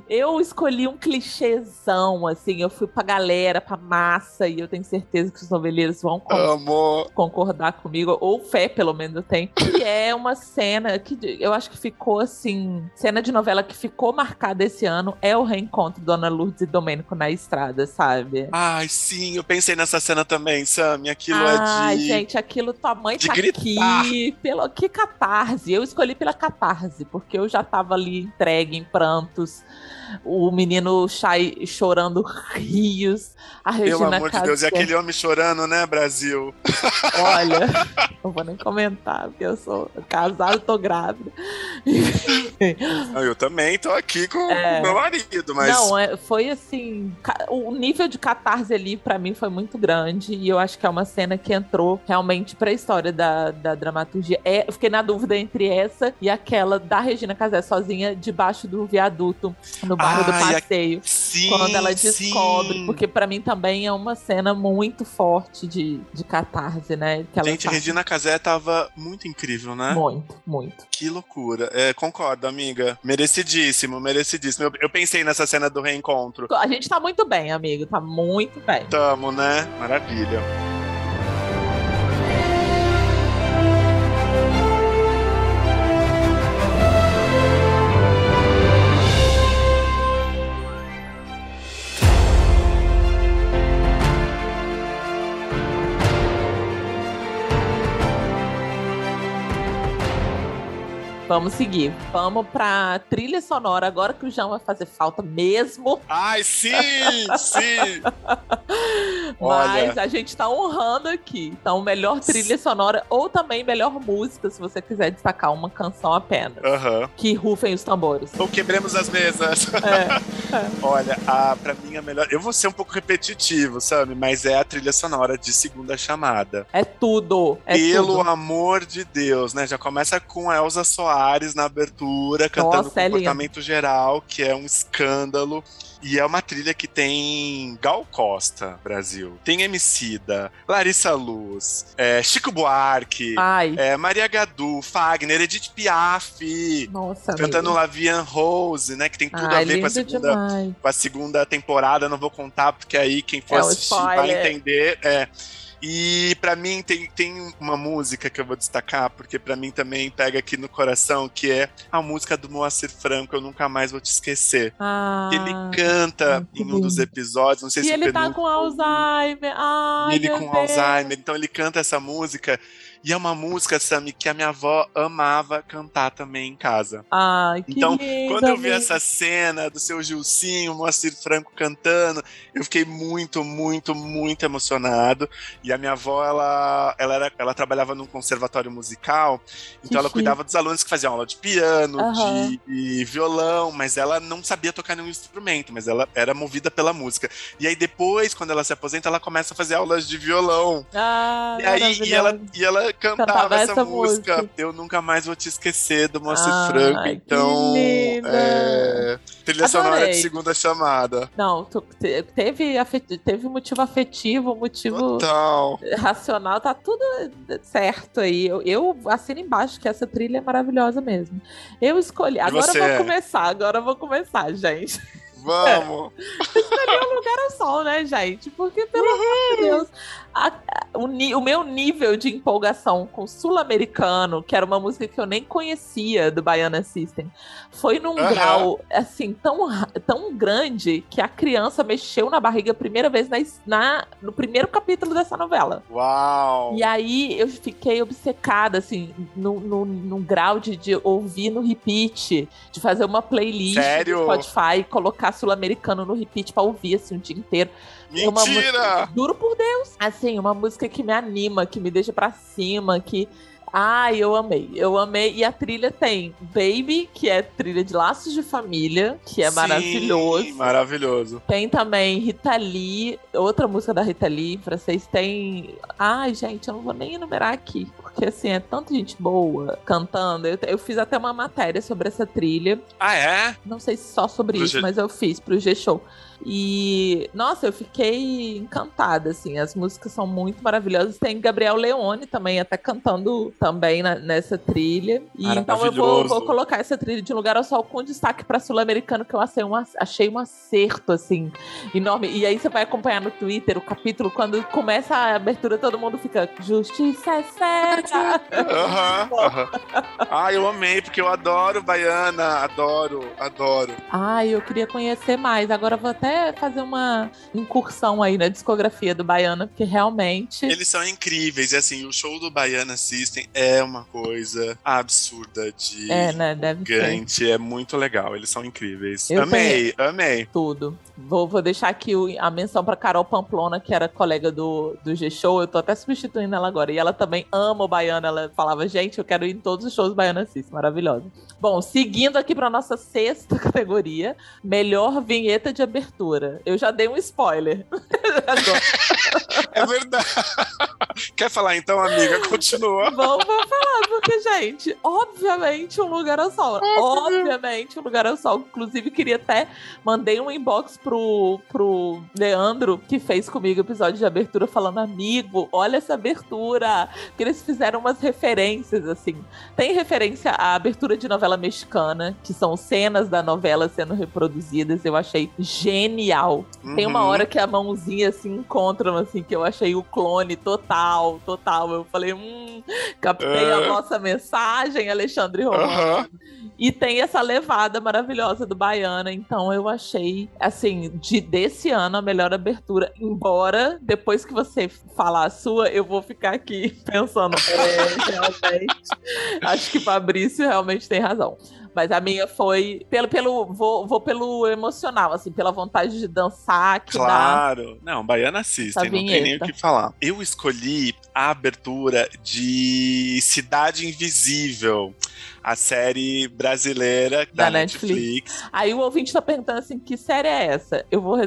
S1: Eu escolhi um clichêzão, assim, eu fui pra galera, pra massa, e eu tenho certeza que os noveleiros vão con-
S3: Amor.
S1: concordar comigo, ou fé, pelo menos eu tenho, que [LAUGHS] é uma cena que eu acho que ficou assim, cena de novela que ficou marcada esse ano é o reencontro Dona Lourdes e Domênico na estrada, sabe?
S3: Ai, sim, eu pensei nessa cena também, Sam. Aquilo
S1: Ai,
S3: é de.
S1: gente, aquilo tua mãe
S3: de
S1: tá
S3: gritar.
S1: aqui. Pelo, que catarse. Eu escolhi pela catarse, porque eu já tava ali entregue em Santos. O menino Chay chorando rios. A
S3: Pelo
S1: Regina
S3: amor de Deus, e
S1: Casé-
S3: aquele homem chorando, né, Brasil?
S1: Olha, [LAUGHS] não vou nem comentar, porque eu sou casada, tô grávida.
S3: Eu também tô aqui com
S1: É.
S3: o meu marido, mas.
S1: Não, é, foi assim. O nível de catarse ali, pra mim, foi muito grande. E eu acho que é uma cena que entrou realmente pra história da, da dramaturgia. É, eu fiquei na dúvida entre essa e aquela da Regina Casé sozinha debaixo do viaduto, no bairro do
S3: Ai, a-
S1: passeio.
S3: sim,
S1: quando ela descobre,
S3: sim.
S1: porque pra mim também é uma cena muito forte de, de catarse, né? Que
S3: Gente,
S1: faz.
S3: Regina Casé tava muito incrível, né?
S1: Muito, muito.
S3: Que loucura. É, concordo, amiga. Merecidíssimo, merecidíssimo. Eu, eu pensei nessa cena do reencontro.
S1: A gente tá muito bem, amigo, tá muito bem.
S3: Tamo, né? Maravilha.
S1: Vamos seguir. Vamos pra trilha sonora, agora que o João vai fazer falta mesmo.
S3: Ai, sim, sim. [LAUGHS]
S1: Mas
S3: Olha.
S1: a gente tá honrando aqui. Então, melhor trilha sonora ou também melhor música, se você quiser destacar uma canção apenas.
S3: Aham.
S1: Que rufem os tambores.
S3: Ou quebremos as mesas.
S1: É. [LAUGHS]
S3: Olha, a, pra mim a melhor. Eu vou ser um pouco repetitivo, sabe? Mas é a trilha sonora de segunda chamada.
S1: É tudo. É
S3: Pelo
S1: tudo.
S3: amor de Deus, né? Já começa com a Elza Soares na abertura, cantando
S1: Nossa, é lindo.
S3: Comportamento Geral, que é um escândalo. E é uma trilha que tem Gal Costa, Brasil. Tem Emicida, Larissa Luz, é, Chico Buarque, é, Maria Gadu, Fagner, Edith Piaf.
S1: nossa,
S3: Cantando. Lavian Rose, né? Que tem tudo
S1: Ai,
S3: a ver com a segunda com a segunda temporada, não vou contar, porque aí quem for
S1: É
S3: assistir vai entender. É. E pra mim tem, tem uma música que eu vou destacar, porque pra mim também pega aqui no coração, que é a música do Moacir Franco, Eu Nunca Mais Vou Te Esquecer.
S1: Ah,
S3: ele canta em um dos episódios, não sei
S1: E
S3: se
S1: ele tá com Alzheimer. Ai,
S3: ele com
S1: Deus.
S3: Alzheimer, então ele canta essa música. E é uma música, Sammy, que a minha avó amava cantar também em casa.
S1: Ai, que
S3: Então,
S1: lindo,
S3: Quando eu vi essa cena do seu Gilcinho, Moacir Franco cantando, eu fiquei muito, muito, muito emocionado. E a minha avó, ela, ela, era, ela trabalhava num conservatório musical, então
S1: Que
S3: ela
S1: chique.
S3: cuidava dos alunos que faziam aula de piano,
S1: Aham.
S3: de, de violão, mas ela não sabia tocar nenhum instrumento, mas ela era movida pela música. E aí depois, quando ela se aposenta, ela começa a fazer aulas de violão.
S1: Ah,
S3: E aí, e ela, e ela cantava,
S1: Cantava
S3: essa,
S1: essa
S3: música.
S1: música.
S3: Eu nunca mais vou te esquecer do Moacir
S1: Ai,
S3: Franco. Então, é, trilha sonora de
S1: Adorei.
S3: segunda chamada.
S1: Não, tu- te- teve, afeti- teve motivo afetivo, motivo
S3: Total.
S1: racional, tá tudo certo aí. Eu, eu assino embaixo que essa trilha é maravilhosa mesmo. Eu escolhi. Agora vou começar, agora eu vou começar, gente.
S3: Vamos. [LAUGHS]
S1: um lugar ao sol, né, gente? Porque, pelo amor de Deus, a- o, o meu nível de empolgação com Sul-Americano, que era uma música que eu nem conhecia do Baiana System, foi num
S3: Aham.
S1: grau, assim, tão, tão grande que a criança mexeu na barriga a primeira vez na, na- no primeiro capítulo dessa novela.
S3: Uau.
S1: E aí eu fiquei obcecada, assim, no, no, num grau de, de ouvir no repeat, de fazer uma playlist
S3: Sério?
S1: no Spotify e colocar sul-americano no repeat pra ouvir assim o dia inteiro. É uma
S3: Mentira!
S1: música- Juro por Deus. Assim, uma música que me anima, que me deixa pra cima, que Ai, eu amei. Eu amei. E a trilha tem Baby, que é trilha de Laços de Família, que é
S3: Sim,
S1: maravilhoso.
S3: Maravilhoso.
S1: Tem também Rita Lee, outra música da Rita Lee, em francês. Tem. Ai, gente, eu não vou nem enumerar aqui, porque assim, é tanta gente boa cantando. Eu, eu fiz até uma matéria sobre essa trilha.
S3: Ah, é?
S1: Não sei se só sobre
S3: Pro
S1: isso,
S3: G-
S1: mas eu fiz pro G-Show. E, nossa, eu fiquei encantada, assim. As músicas são muito maravilhosas. Tem Gabriel Leone também, até cantando também na- nessa trilha. E então eu vou, vou colocar essa trilha de lugar ao sol com destaque pra Sul-Americano, que eu achei um, ac- achei um acerto, assim, enorme. E aí você vai acompanhar no Twitter o capítulo, quando começa a abertura, todo mundo fica Justiça é cega.
S3: Aham, aham. [LAUGHS] Ah, eu amei, porque eu adoro Baiana, adoro, adoro.
S1: Ai, eu queria conhecer mais. Agora eu vou até fazer uma incursão aí na discografia do Baiana, porque realmente.
S3: Eles são incríveis, e assim, o show do Baiana System é uma coisa absurda de
S1: É, né? Deve ser
S3: gigante, é muito legal, eles são incríveis.
S1: Eu
S3: amei, amei.
S1: tudo. Vou, vou deixar aqui a menção pra Carol Pamplona, que era colega do, do G-Show. Eu tô até substituindo ela agora. E ela também ama o Baiana. Ela falava, gente, eu quero ir em todos os shows do Baiana Cis. Maravilhosa. Bom, seguindo aqui pra nossa sexta [LAUGHS] categoria: melhor vinheta de abertura. Eu já dei um spoiler. [LAUGHS] [LAUGHS]
S3: É verdade. Quer falar então, amiga? Continua.
S1: Vamos, vamos falar, porque, gente, obviamente um lugar ao sol. Obviamente um lugar ao sol. Inclusive, queria até. Mandei um inbox pro, pro Leandro, que fez comigo o episódio de abertura, falando: Amigo, olha essa abertura. Porque eles fizeram umas referências, assim. Tem referência à abertura de novela mexicana, que são cenas da novela sendo reproduzidas. Eu achei genial. Tem uma
S3: Uhum.
S1: hora que a mãozinha se assim, que eu achei o clone total, total. Eu falei, hum, captei a
S3: É.
S1: vossa mensagem, Alexandre Romano.
S3: Aham.
S1: E tem essa levada maravilhosa do Baiana, então eu achei, assim, de desse ano a melhor abertura. Embora, depois que você falar a sua, eu vou ficar aqui [LAUGHS] pensando, é, [LAUGHS] realmente. Acho que Fabrício realmente tem razão. Mas a minha foi pelo, pelo vou, vou pelo emocional, assim, pela vontade de dançar que dá.
S3: Claro. Não, Baiana System, não tem nem o que falar. Eu escolhi a abertura de Cidade Invisível, a série brasileira da,
S1: Da
S3: Netflix.
S1: Aí o ouvinte tá perguntando assim, que série é essa? Eu vou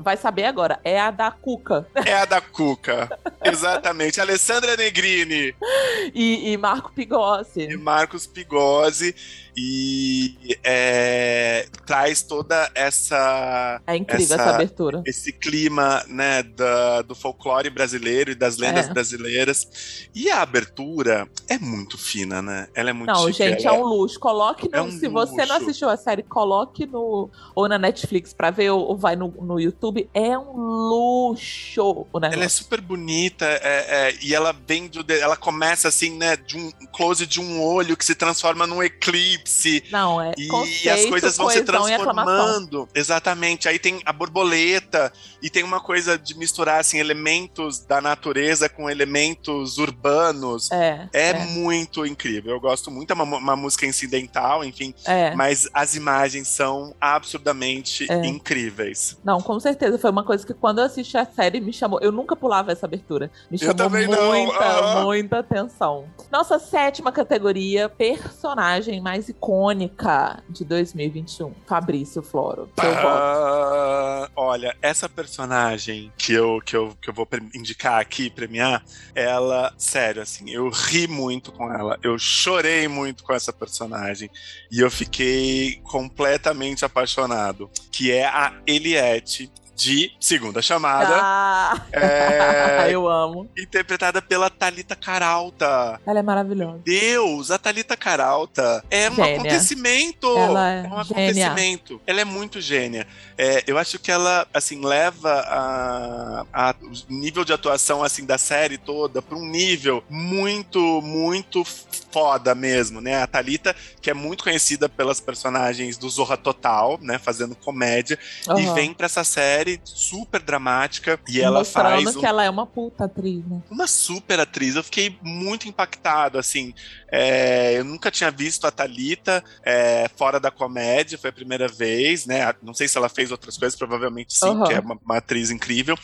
S1: vai saber agora. É a da Cuca
S3: É a da Cuca. Exatamente. Alessandra Negrini [LAUGHS]
S1: e, e Marco
S3: e
S1: Pigossi.
S3: Marcos Pigozzi. E é, traz toda essa
S1: É incrível essa,
S3: essa-
S1: abertura.
S3: esse clima né, da- do folclore brasileiro e das lendas
S1: É.
S3: brasileiras. E a abertura é muito fina, né? Ela é muito
S1: Não,
S3: chique.
S1: gente, é
S3: ela
S1: um luxo. Coloque no,
S3: É um
S1: se você não
S3: luxo.
S1: assistiu a série, coloque no ou na Netflix pra ver ou, ou vai no, no YouTube. É um luxo o negócio.
S3: Ela é super bonita é, é, e ela vem do, ela começa assim, né, de um close de um olho que se transforma num eclipse
S1: Não, é
S3: e
S1: conceito,
S3: as coisas vão se transformando. Exatamente. Aí tem a borboleta e tem uma coisa de misturar assim elementos da natureza com elementos urbanos.
S1: É,
S3: É,
S1: é,
S3: muito incrível. Eu gosto muito, é uma, uma música incidental, enfim,
S1: é.
S3: mas as imagens são absurdamente
S1: É.
S3: incríveis.
S1: Não, com certeza. Foi uma coisa que quando eu assisti a série me chamou. Eu nunca pulava essa abertura. Me
S3: Eu
S1: chamou
S3: também não,
S1: muita,
S3: aham.
S1: muita atenção. Nossa sétima categoria: personagem mais icônica de 2021. Fabrício Floro.
S3: Ah, olha, essa personagem que eu, que, eu, que eu vou indicar aqui, premiar, ela, sério, assim, eu ri muito com ela, eu chorei muito com essa personagem e eu fiquei completamente apaixonado, que é a Eliette de Segunda Chamada,
S1: Ah,
S3: é, [LAUGHS]
S1: eu amo.
S3: interpretada pela Talita Caralta.
S1: Ela é maravilhosa.
S3: Deus, a Thalita Caralta é um
S1: Gênia.
S3: acontecimento.
S1: Ela é
S3: um
S1: gênia.
S3: acontecimento. Ela é muito gênia. É, eu acho que ela, assim, leva a, a- o nível de atuação, assim, da série toda para um nível muito, muito foda mesmo, né? A Thalita, que é muito conhecida pelas personagens do Zorra Total, né? Fazendo comédia, e
S1: Aham.
S3: vem pra essa série série super dramática e ela
S1: Mostrando
S3: faz
S1: que
S3: um-
S1: ela é uma puta atriz, né?
S3: uma super atriz. Eu fiquei muito impactado, assim. É, eu nunca tinha visto a Thalita é, fora da comédia, foi a primeira vez, né? Não sei se ela fez outras coisas, provavelmente sim,
S1: Aham.
S3: que é uma, uma atriz incrível.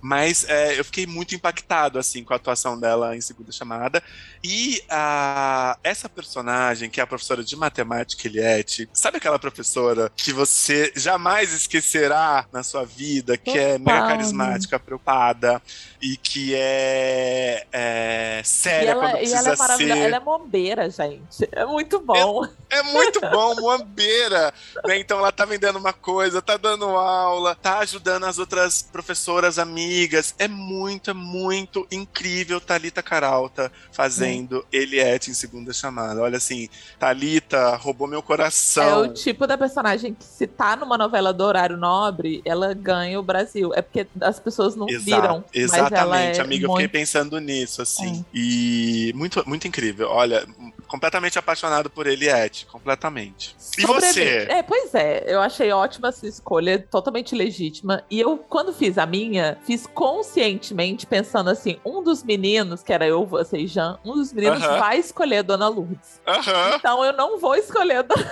S3: Mas é, eu fiquei muito impactado, assim, com a atuação dela em Segunda Chamada. E a, essa personagem, que é a professora de matemática Eliette, sabe aquela professora que você jamais esquecerá na sua vida, que é mega
S1: Total.
S3: carismática, preocupada e que é, é
S1: E
S3: séria
S1: ela,
S3: quando
S1: e
S3: precisa
S1: ela é maravilhosa.
S3: ser.
S1: Ela é mombeira, gente. É muito bom.
S3: É muito bom, moambeira. né? Então ela tá vendendo uma coisa, tá dando aula, tá ajudando as outras professoras amigas. É muito, é muito incrível Thalita Caralta fazendo Eliette em segunda chamada. Olha assim, Thalita roubou meu
S1: É
S3: coração.
S1: o tipo da personagem que, se tá numa novela do horário nobre, ela ganha o Brasil. É porque as pessoas não
S3: Exa-
S1: viram.
S3: Exatamente,
S1: é
S3: amiga, eu
S1: muito...
S3: fiquei pensando nisso, assim.
S1: É.
S3: E muito, muito incrível. Olha, completamente apaixonado por Eliette, completamente. E
S1: Sobrevi-
S3: você?
S1: É, pois é. Eu achei ótima a sua escolha, totalmente legítima. E eu, quando fiz a minha, fiz conscientemente, pensando assim: um dos meninos, que era eu, você e Jean, um dos meninos
S3: Aham.
S1: vai escolher a Dona Lourdes.
S3: Aham.
S1: Então eu não vou escolher a Dona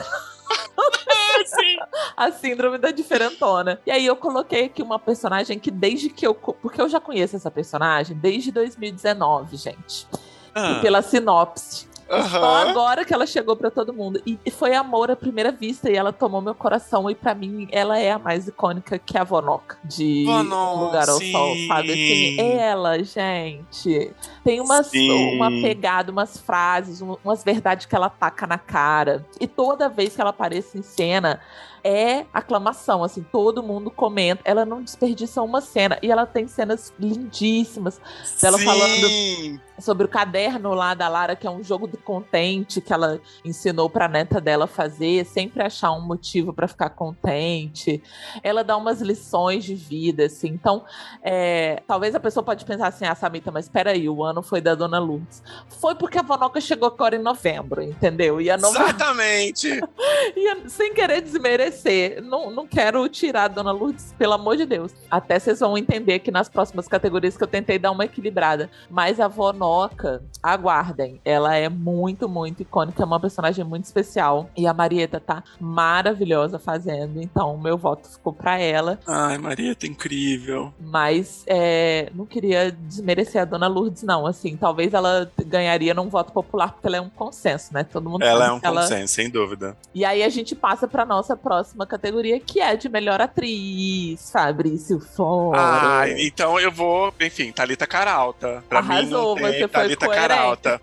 S3: Sim. [LAUGHS]
S1: a síndrome da diferentona. E aí eu coloquei aqui uma personagem que desde que eu. Porque eu já conheço essa personagem desde 2019, gente.
S3: Ah,
S1: E pela sinopse. Só
S3: aham.
S1: agora que ela chegou pra todo mundo. E e foi amor à primeira vista. E ela tomou meu coração. E pra mim, ela é a mais icônica que a Vonoca. De
S3: Vonoca,
S1: Um Lugar ao
S3: sim.
S1: Sol, sabe? Assim, ela, gente. Tem umas,
S3: Sim.
S1: uma pegada, umas frases, um- umas verdades que ela taca na cara. E toda vez que ela aparece em cena, é aclamação, assim, todo mundo comenta. Ela não desperdiça uma cena. E ela tem cenas lindíssimas dela
S3: Sim.
S1: falando sobre o caderno lá da Lara, que é um jogo do contente que ela ensinou pra neta dela fazer, sempre achar um motivo pra ficar contente. Ela dá umas lições de vida, assim. Então, é, talvez a pessoa pode pensar assim, ah, Samita, mas peraí, o ano foi da Dona Lourdes. Foi porque a Vonoca chegou agora em novembro, entendeu? E a novembro,
S3: Exatamente. [LAUGHS]
S1: e a- sem querer desmerecer, não, não quero tirar a Dona Lourdes, pelo amor de Deus. Até vocês vão entender que nas próximas categorias que eu tentei dar uma equilibrada. Mas a Vonoca, aguardem, ela é muito, muito icônica, é uma personagem muito especial. E a Marieta tá maravilhosa fazendo, então o meu voto ficou pra ela.
S3: Ai, Marieta, incrível.
S1: Mas é, não queria desmerecer a Dona Lourdes, não. Assim, talvez ela ganharia num voto popular, porque ela é um consenso, né? Todo mundo
S3: Ela é um
S1: ela-
S3: consenso, sem dúvida.
S1: e aí a gente passa pra nossa próxima categoria, que é de melhor atriz, Fabrício Fora.
S3: Ah, então eu vou, enfim, Thalita Caralta. Pra mim
S1: Arrasou,
S3: não tem
S1: você
S3: Thalita. Caralta.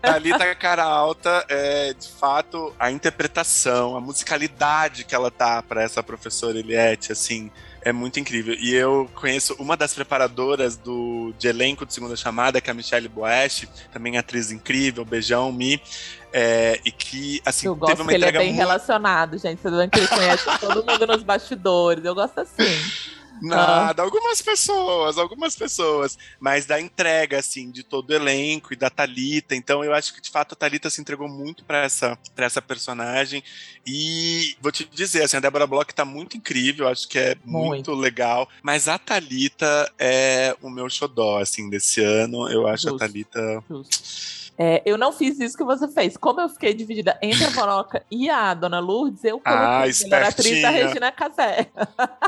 S3: Thalita Caralta é, de fato, a interpretação, a musicalidade que ela dá pra essa professora Eliette, assim, é muito incrível. E eu conheço uma das preparadoras do, de elenco de Segunda Chamada, que é a Michelle Boeste, também atriz incrível, beijão, Mi. É, e que, assim,
S1: Eu
S3: teve
S1: gosto
S3: uma
S1: que ele é
S3: entrega
S1: bem
S3: muito
S1: relacionado, gente. Você que ele conhece todo mundo nos bastidores. Eu gosto assim.
S3: Nada, algumas pessoas, algumas pessoas, mas da entrega, assim, de todo o elenco e da Thalita. Então, eu acho que de fato a Thalita se entregou muito pra essa, pra essa personagem. E vou te dizer, assim, a Débora Bloch tá muito incrível, acho que é muito,
S1: Muito.
S3: legal. Mas a Thalita é o meu xodó, assim, desse ano. Eu acho
S1: Justo.
S3: a Thalita.
S1: Justo. É, eu não fiz isso que você fez. Como eu fiquei dividida entre a Vonoca e a Dona Lourdes, eu coloquei
S3: Ah,
S1: a atriz da. Regina Casé.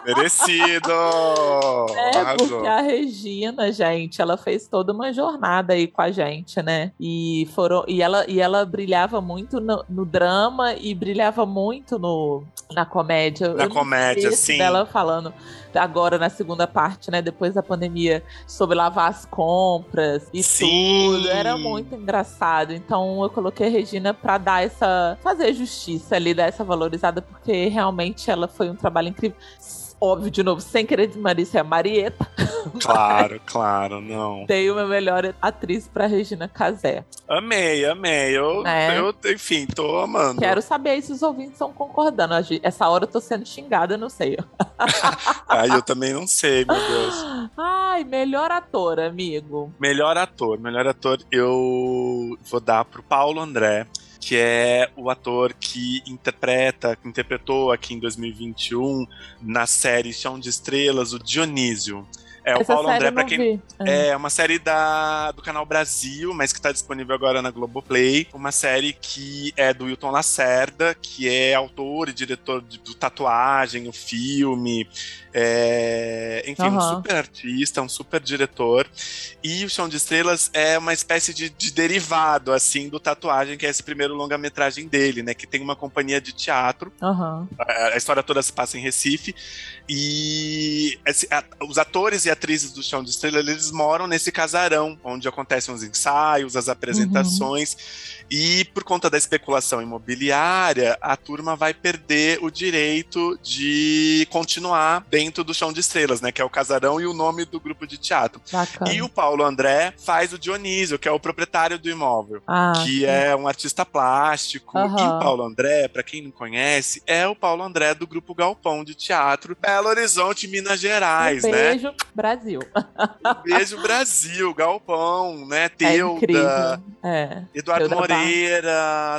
S3: Merecido! [LAUGHS]
S1: É,
S3: Arrasou.
S1: porque a Regina, gente, ela fez toda uma jornada aí com a gente, né? E foram e ela, e ela brilhava muito no, no drama e brilhava muito no, na comédia.
S3: Na
S1: Eu
S3: comédia, sim.
S1: Dela falando agora na segunda parte, né? Depois da pandemia, sobre lavar as compras e
S3: Sim.
S1: tudo. Era muito engraçado. Então eu coloquei a Regina pra dar essa. fazer justiça ali, dar essa valorizada, porque realmente ela foi um trabalho incrível. Óbvio, de novo, sem querer desmerecer a Marieta,
S3: Claro, [LAUGHS] claro, não.
S1: dei uma melhor atriz pra Regina Casé.
S3: Amei, amei. Eu,
S1: É.
S3: eu enfim, tô amando.
S1: Quero saber aí se os ouvintes estão concordando. Essa hora eu tô sendo xingada, não sei. [LAUGHS]
S3: Ai, eu também não sei, meu Deus.
S1: Ai, melhor ator, amigo.
S3: Melhor ator, melhor ator, eu vou dar pro Paulo André, que é o ator que interpreta, que interpretou aqui em 2021 na série Chão de Estrelas, o Dionísio. É,
S1: Essa
S3: o Paulo André, pra quem.
S1: vi. É.
S3: É uma série da, do canal Brasil, mas que está disponível agora na Globoplay. Uma série que é do Wilton Lacerda, que é autor e diretor de, do Tatuagem, o filme. É, enfim, um
S1: Aham.
S3: super artista, um super diretor. E o Chão de Estrelas é uma espécie de, de derivado, assim, do Tatuagem, que é esse primeiro longa-metragem dele, né? Que tem uma companhia de teatro
S1: Aham.
S3: a a história toda se passa em Recife e esse- a- os atores e atrizes do Chão de Estrela eles moram nesse casarão onde acontecem os ensaios, as apresentações e por conta da especulação imobiliária a turma vai perder o direito de continuar dentro do Chão de Estrelas, né, que é o casarão e o nome do grupo de teatro.
S1: Bacana.
S3: E o Paulo André faz o Dionísio, que é o proprietário do imóvel
S1: Ah,
S3: que é um artista plástico.
S1: Aham.
S3: E o Paulo André, pra quem não conhece, é o Paulo André do grupo Galpão de Teatro Belo Horizonte, Minas Gerais,
S1: um
S3: né?
S1: beijo, Brasil.
S3: Beijo Brasil, Galpão, né?
S1: É
S3: Teuda,
S1: incrível. É.
S3: Eduardo
S1: Teuda Barros.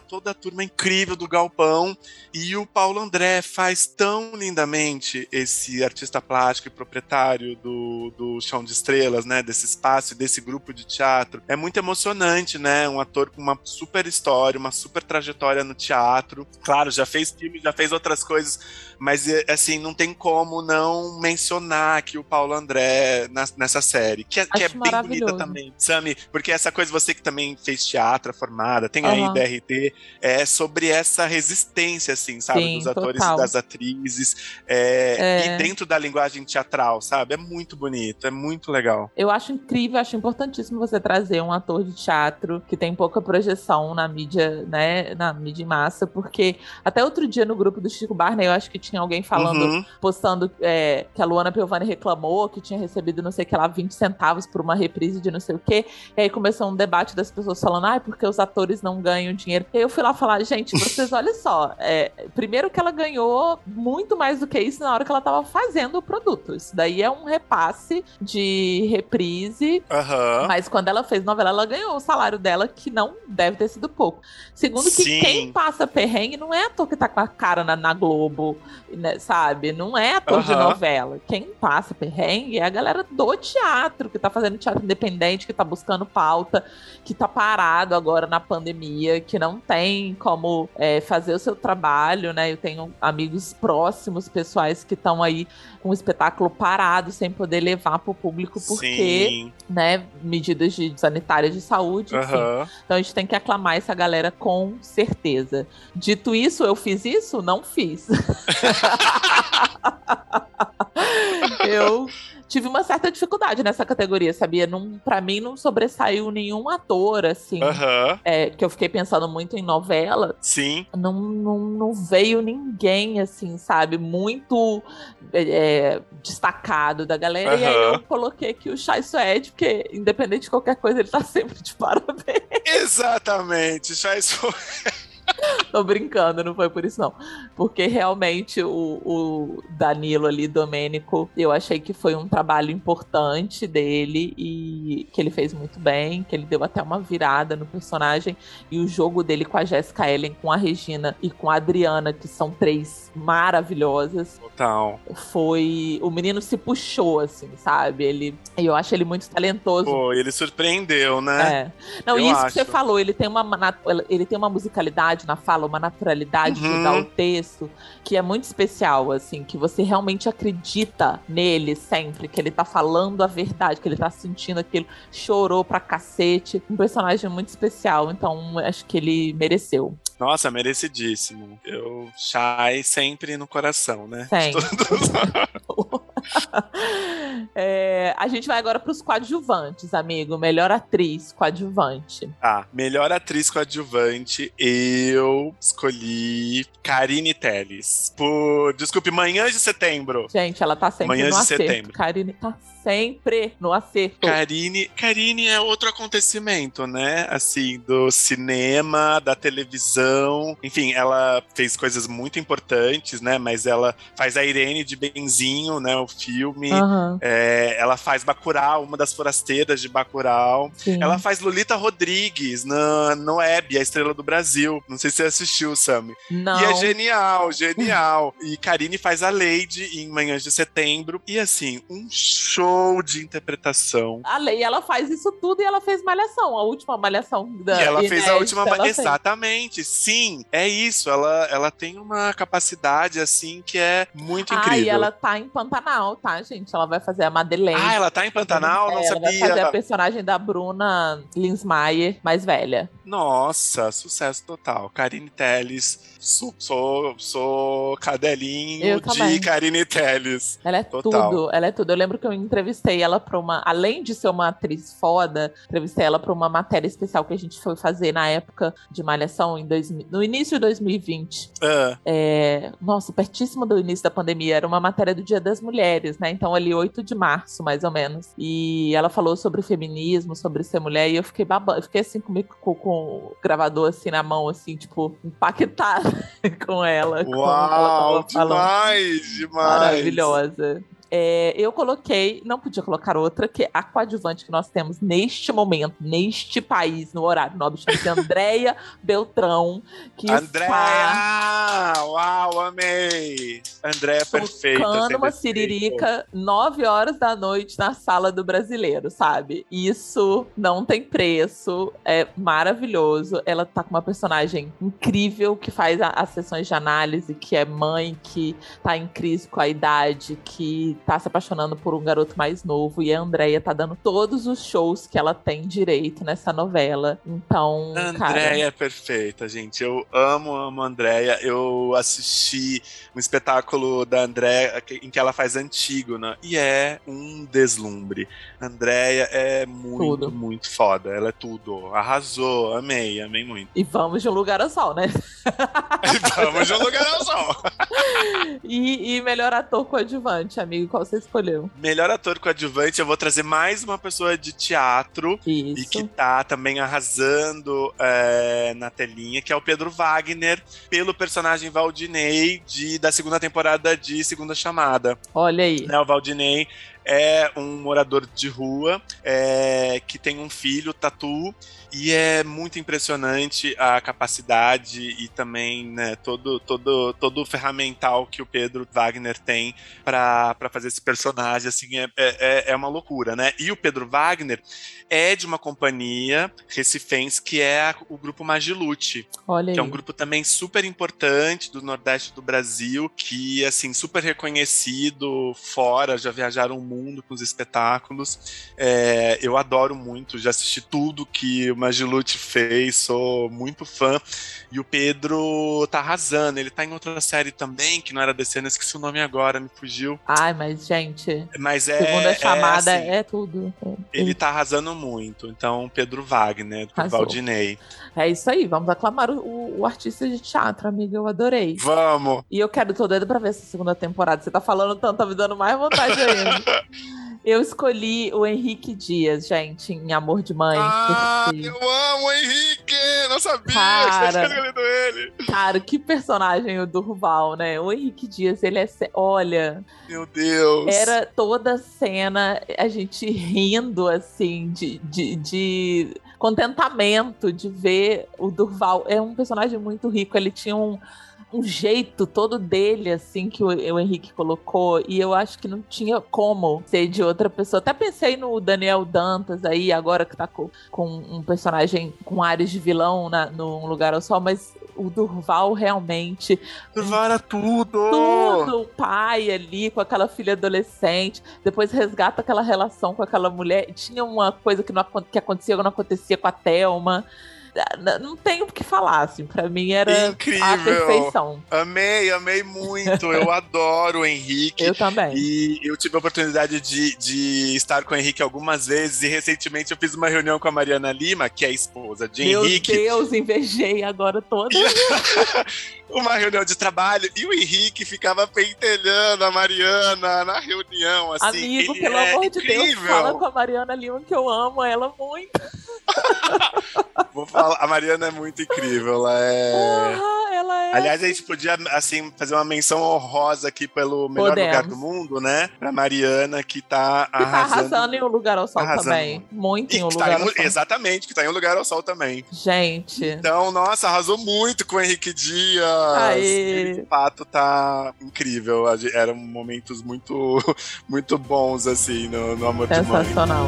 S3: Toda a turma incrível do Galpão. E o Paulo André faz tão lindamente esse artista plástico e proprietário do, do Chão de Estrelas, né? Desse espaço desse grupo de teatro. É muito emocionante, né? Um ator com uma super história, uma super trajetória no teatro. Claro, já fez filme, já fez outras coisas, mas é, assim, não tem como não mencionar aqui o Paulo André na- nessa série, que é, que é bem bonita também. Sami, porque essa coisa, você que também fez teatro, é formada, tem aí DRT, é sobre essa resistência, assim, sabe?
S1: Sim,
S3: dos atores
S1: total.
S3: e das atrizes, é,
S1: É.
S3: e dentro da linguagem teatral, sabe? É muito bonito, é muito legal.
S1: Eu acho incrível, acho importantíssimo você trazer um ator de teatro que tem pouca projeção na mídia, né, na mídia em massa, porque até outro dia no grupo do Chico Barney, eu acho que tinha alguém falando,
S3: Uhum.
S1: postando é, que a Luana Piovani reclamou que tinha recebido não sei o que lá, 20 centavos por uma reprise de não sei o que, e aí começou um debate das pessoas falando, ai, porque os atores não ganham dinheiro. E aí eu fui lá falar, gente, vocês olhem só, é, primeiro que ela ganhou muito mais do que isso na hora que ela tava fazendo o produto. Isso daí é um repasse de reprise
S3: Aham.
S1: mas quando ela fez novela, ela ganhou o salário dela, que não deve ter sido pouco. Segundo que
S3: Sim.
S1: quem passa perrengue não é ator que tá com a cara na, na Globo, né, sabe? Não é ator de
S3: Aham.
S1: novela. Quem passa perrengue é a galera do teatro, que tá fazendo teatro independente, que tá buscando pauta, que tá parado agora na pandemia, que não tem como é, fazer o seu trabalho, né? Eu tenho amigos próximos, pessoais que estão aí com o espetáculo parado, sem poder levar pro público, porque
S3: Sim.
S1: né, medidas de sanitárias de saúde, enfim.
S3: Aham.
S1: Então a gente tem que aclamar essa galera com certeza. Dito isso, eu fiz isso? Não fiz. [LAUGHS] [LAUGHS] eu tive uma certa dificuldade nessa categoria, sabia? Não, para mim não sobressaiu nenhum ator assim.
S3: Aham.
S1: é, que eu fiquei pensando muito em novela,
S3: Sim.
S1: não, não, não veio ninguém, assim, sabe? Muito é, destacado da galera. E aí eu coloquei aqui o Chai Suede, porque independente de qualquer coisa, ele tá [LAUGHS] sempre de parabéns.
S3: Exatamente. Já isso [LAUGHS]
S1: Tô brincando, não foi por isso, não. Porque realmente o, o Danilo ali, Domênico, eu achei que foi um trabalho importante dele e que ele fez muito bem, que ele deu até uma virada no personagem. E o jogo dele com a Jessica Ellen, com a Regina e com a Adriana, que são três maravilhosas,
S3: Total.
S1: foi. O menino se puxou, assim, sabe? Ele. Eu acho ele muito talentoso.
S3: Pô, ele surpreendeu, né?
S1: É. Não,
S3: Eu
S1: isso que
S3: acho.
S1: você falou, ele tem uma ele tem uma musicalidade na fala, uma naturalidade de
S3: Uhum.
S1: dar o texto que é muito especial, assim, que você realmente acredita nele sempre, que ele tá falando a verdade, que ele tá sentindo aquilo, chorou pra cacete. Um personagem muito especial, então acho que ele mereceu.
S3: Nossa, merecidíssimo. Eu, Shai sempre no coração, né? Todos- [LAUGHS]
S1: É, a gente vai agora pros coadjuvantes, amigo. Melhor atriz coadjuvante.
S3: Tá, melhor atriz coadjuvante, eu escolhi Karine Telles. Por, desculpe, Manhãs de Setembro.
S1: Gente, ela tá sempre
S3: Manhã
S1: no
S3: de
S1: acerto.
S3: setembro.
S1: Karine tá sempre no acerto.
S3: Karine, Karine é outro acontecimento, né? Assim, do cinema, da televisão. Enfim, ela fez coisas muito importantes, né? Mas ela faz a Irene de Benzinho, né? O filme.
S1: Aham.
S3: É, ela faz Bacurau, uma das forasteiras de Bacurau.
S1: Sim.
S3: Ela faz Lolita Rodrigues na, no Web, a estrela do Brasil. Não sei se você assistiu, Sammy.
S1: Não.
S3: E é genial, [LAUGHS] genial. e Karine faz a Lady em Manhãs de Setembro. E assim, um show de interpretação.
S1: A Lei, ela faz isso tudo e ela fez Malhação, a última Malhação da
S3: E ela fez a última.
S1: fez.
S3: Exatamente, sim, é isso. Ela, ela tem uma capacidade, assim, que é muito
S1: Ah,
S3: incrível.
S1: e ela tá em Pantanal, tá, gente? Ela vai fazer a Madeleine.
S3: Ah, ela tá em Pantanal? Não
S1: É, ela vai
S3: sabia.
S1: fazer a personagem da Bruna Linsmeyer, mais velha.
S3: Nossa, sucesso total. Karine Telles, sou, sou, sou cadelinho de. Karine Telles.
S1: Ela é
S3: Total.
S1: tudo, ela é tudo. Eu lembro que eu entrevistei ela pra uma. Além de ser uma atriz foda, entrevistei ela pra uma matéria especial que a gente foi fazer na época de Malhação, em 2000, no início de 2020.
S3: Ah,
S1: É, nossa, pertíssimo do início da pandemia. Era uma matéria do Dia das Mulheres, né? Então, ali, 8 de março, mais ou menos. E ela falou sobre feminismo, sobre ser mulher, e eu fiquei babando. Eu fiquei assim comigo, com, com o gravador assim na mão, assim, tipo, impactada [LAUGHS] com ela. com ela
S3: uau,
S1: tava falando.
S3: demais, demais.
S1: Maravilhosa. É, eu coloquei, não podia colocar outra, que é a coadjuvante que nós temos neste momento, neste país, no horário nobre, chama-se Andréia Beltrão, que está
S3: Andréia! Uau, amei! Andréia é perfeita.
S1: tocando uma
S3: defeito.
S1: siririca nove horas da noite na sala do brasileiro, sabe? Isso não tem preço, é maravilhoso. Ela tá com uma personagem incrível que faz a- as sessões de análise, que é mãe, que tá em crise com a idade, que tá se apaixonando por um garoto mais novo. E a Andrea tá dando todos os shows que ela tem direito nessa novela. Então, cara.
S3: Andréia é perfeita, gente. Eu amo, amo a Andréia. Eu assisti um espetáculo da Andréia que- em que ela faz Antígona e é um deslumbre. A Andréia é muito,
S1: Tudo.
S3: muito foda. Ela é tudo. Arrasou, amei, amei muito.
S1: E vamos de um lugar ao sol, né? [LAUGHS]
S3: Vamos de um lugar ao sol. [LAUGHS]
S1: E, e melhor ator coadjuvante, amigo, qual você escolheu?
S3: Melhor ator coadjuvante, eu vou trazer mais uma pessoa de teatro e
S1: Isso.
S3: que tá também arrasando é, na telinha, que é o Pedro Wagner, pelo personagem Valdinei de, da segunda temporada de Segunda Chamada.
S1: Olha aí.
S3: Né, o Valdinei é um morador de rua é, que tem um filho, Tatu, e é muito impressionante a capacidade e também né, todo, todo, todo o ferramental que o Pedro Wagner tem para fazer esse personagem. Assim, é, é, é uma loucura, né? E o Pedro Wagner é de uma companhia recifense que é a- o grupo Magilute
S1: Olha aí.
S3: que é um grupo também super importante do Nordeste do Brasil, que, assim, super reconhecido fora, já viajaram o mundo com os espetáculos. É, eu adoro muito, já assisti tudo que Magilute fez, sou muito fã. E o Pedro tá arrasando, ele tá em outra série também, que não era desse ano, esqueci o nome agora, me fugiu.
S1: Ai, mas, gente,
S3: Mas é.
S1: segunda chamada
S3: é, assim,
S1: é, tudo.
S3: Ele tá arrasando muito. Então, Pedro Wagner, do. Valdinei.
S1: É isso aí, vamos aclamar o, o- artista de teatro, amiga, eu adorei.
S3: Vamos!
S1: E eu quero, tô doida pra ver essa segunda temporada. Você tá falando tanto, tá me dando mais vontade ainda. [LAUGHS] eu escolhi o Henrique Dias, gente, em Amor de Mãe.
S3: Ah,
S1: porque-
S3: eu amo o Henrique! Não sabia
S1: Cara.
S3: que você escolhido ele.
S1: Cara, que personagem o Durval, né? O Henrique Dias, ele é. Olha,
S3: Meu Deus.
S1: era toda a cena, a gente rindo, assim, de, de, de contentamento de ver o Durval. É um personagem muito rico, ele tinha um, um jeito todo dele, assim, que o, o Henrique colocou, e eu acho que não tinha como ser de outra pessoa. Até pensei no Daniel Dantas aí, agora que tá com, com um personagem com áreas de vilão na, no Lugar ao Sol, mas o Durval realmente
S3: Durval era tudo.
S1: tudo, o pai ali com aquela filha adolescente, depois resgata aquela relação com aquela mulher. Tinha uma coisa que, não, que acontecia ou não acontecia com a Thelma. Não tenho o que falar, assim, pra mim era
S3: Incrível.
S1: a perfeição.
S3: Amei, amei muito. Eu [LAUGHS] adoro o Henrique.
S1: Eu também.
S3: E eu tive a oportunidade de, de estar com o Henrique algumas vezes. E recentemente eu fiz uma reunião com a Mariana Lima, que é a esposa de
S1: Meu
S3: Henrique.
S1: Deus, invejei agora toda. [LAUGHS]
S3: uma reunião de trabalho. E o Henrique ficava pentelhando a Mariana na reunião. Assim,
S1: Amigo, pelo
S3: é
S1: amor de Deus,
S3: incrível.
S1: fala com a Mariana Lima que eu amo ela muito. [LAUGHS]
S3: Vou falar, a Mariana é muito incrível, ela é.
S1: Ah, ela é.
S3: Aliás, a gente podia, assim, fazer uma menção honrosa aqui pelo melhor
S1: Podemos.
S3: lugar do mundo, né? Pra Mariana, que tá
S1: que tá
S3: arrasando.
S1: arrasando em um lugar ao sol
S3: Arrasando.
S1: também. Muito
S3: E
S1: em um
S3: tá
S1: lugar
S3: em-
S1: ao sol.
S3: exatamente, que tá em um lugar ao sol também.
S1: Gente.
S3: Então, nossa, arrasou muito com o Henrique Dias. Ele, de fato, tá incrível. Eram momentos muito, [LAUGHS] muito bons, assim, no, no Amor de Mãe.
S1: Sensacional.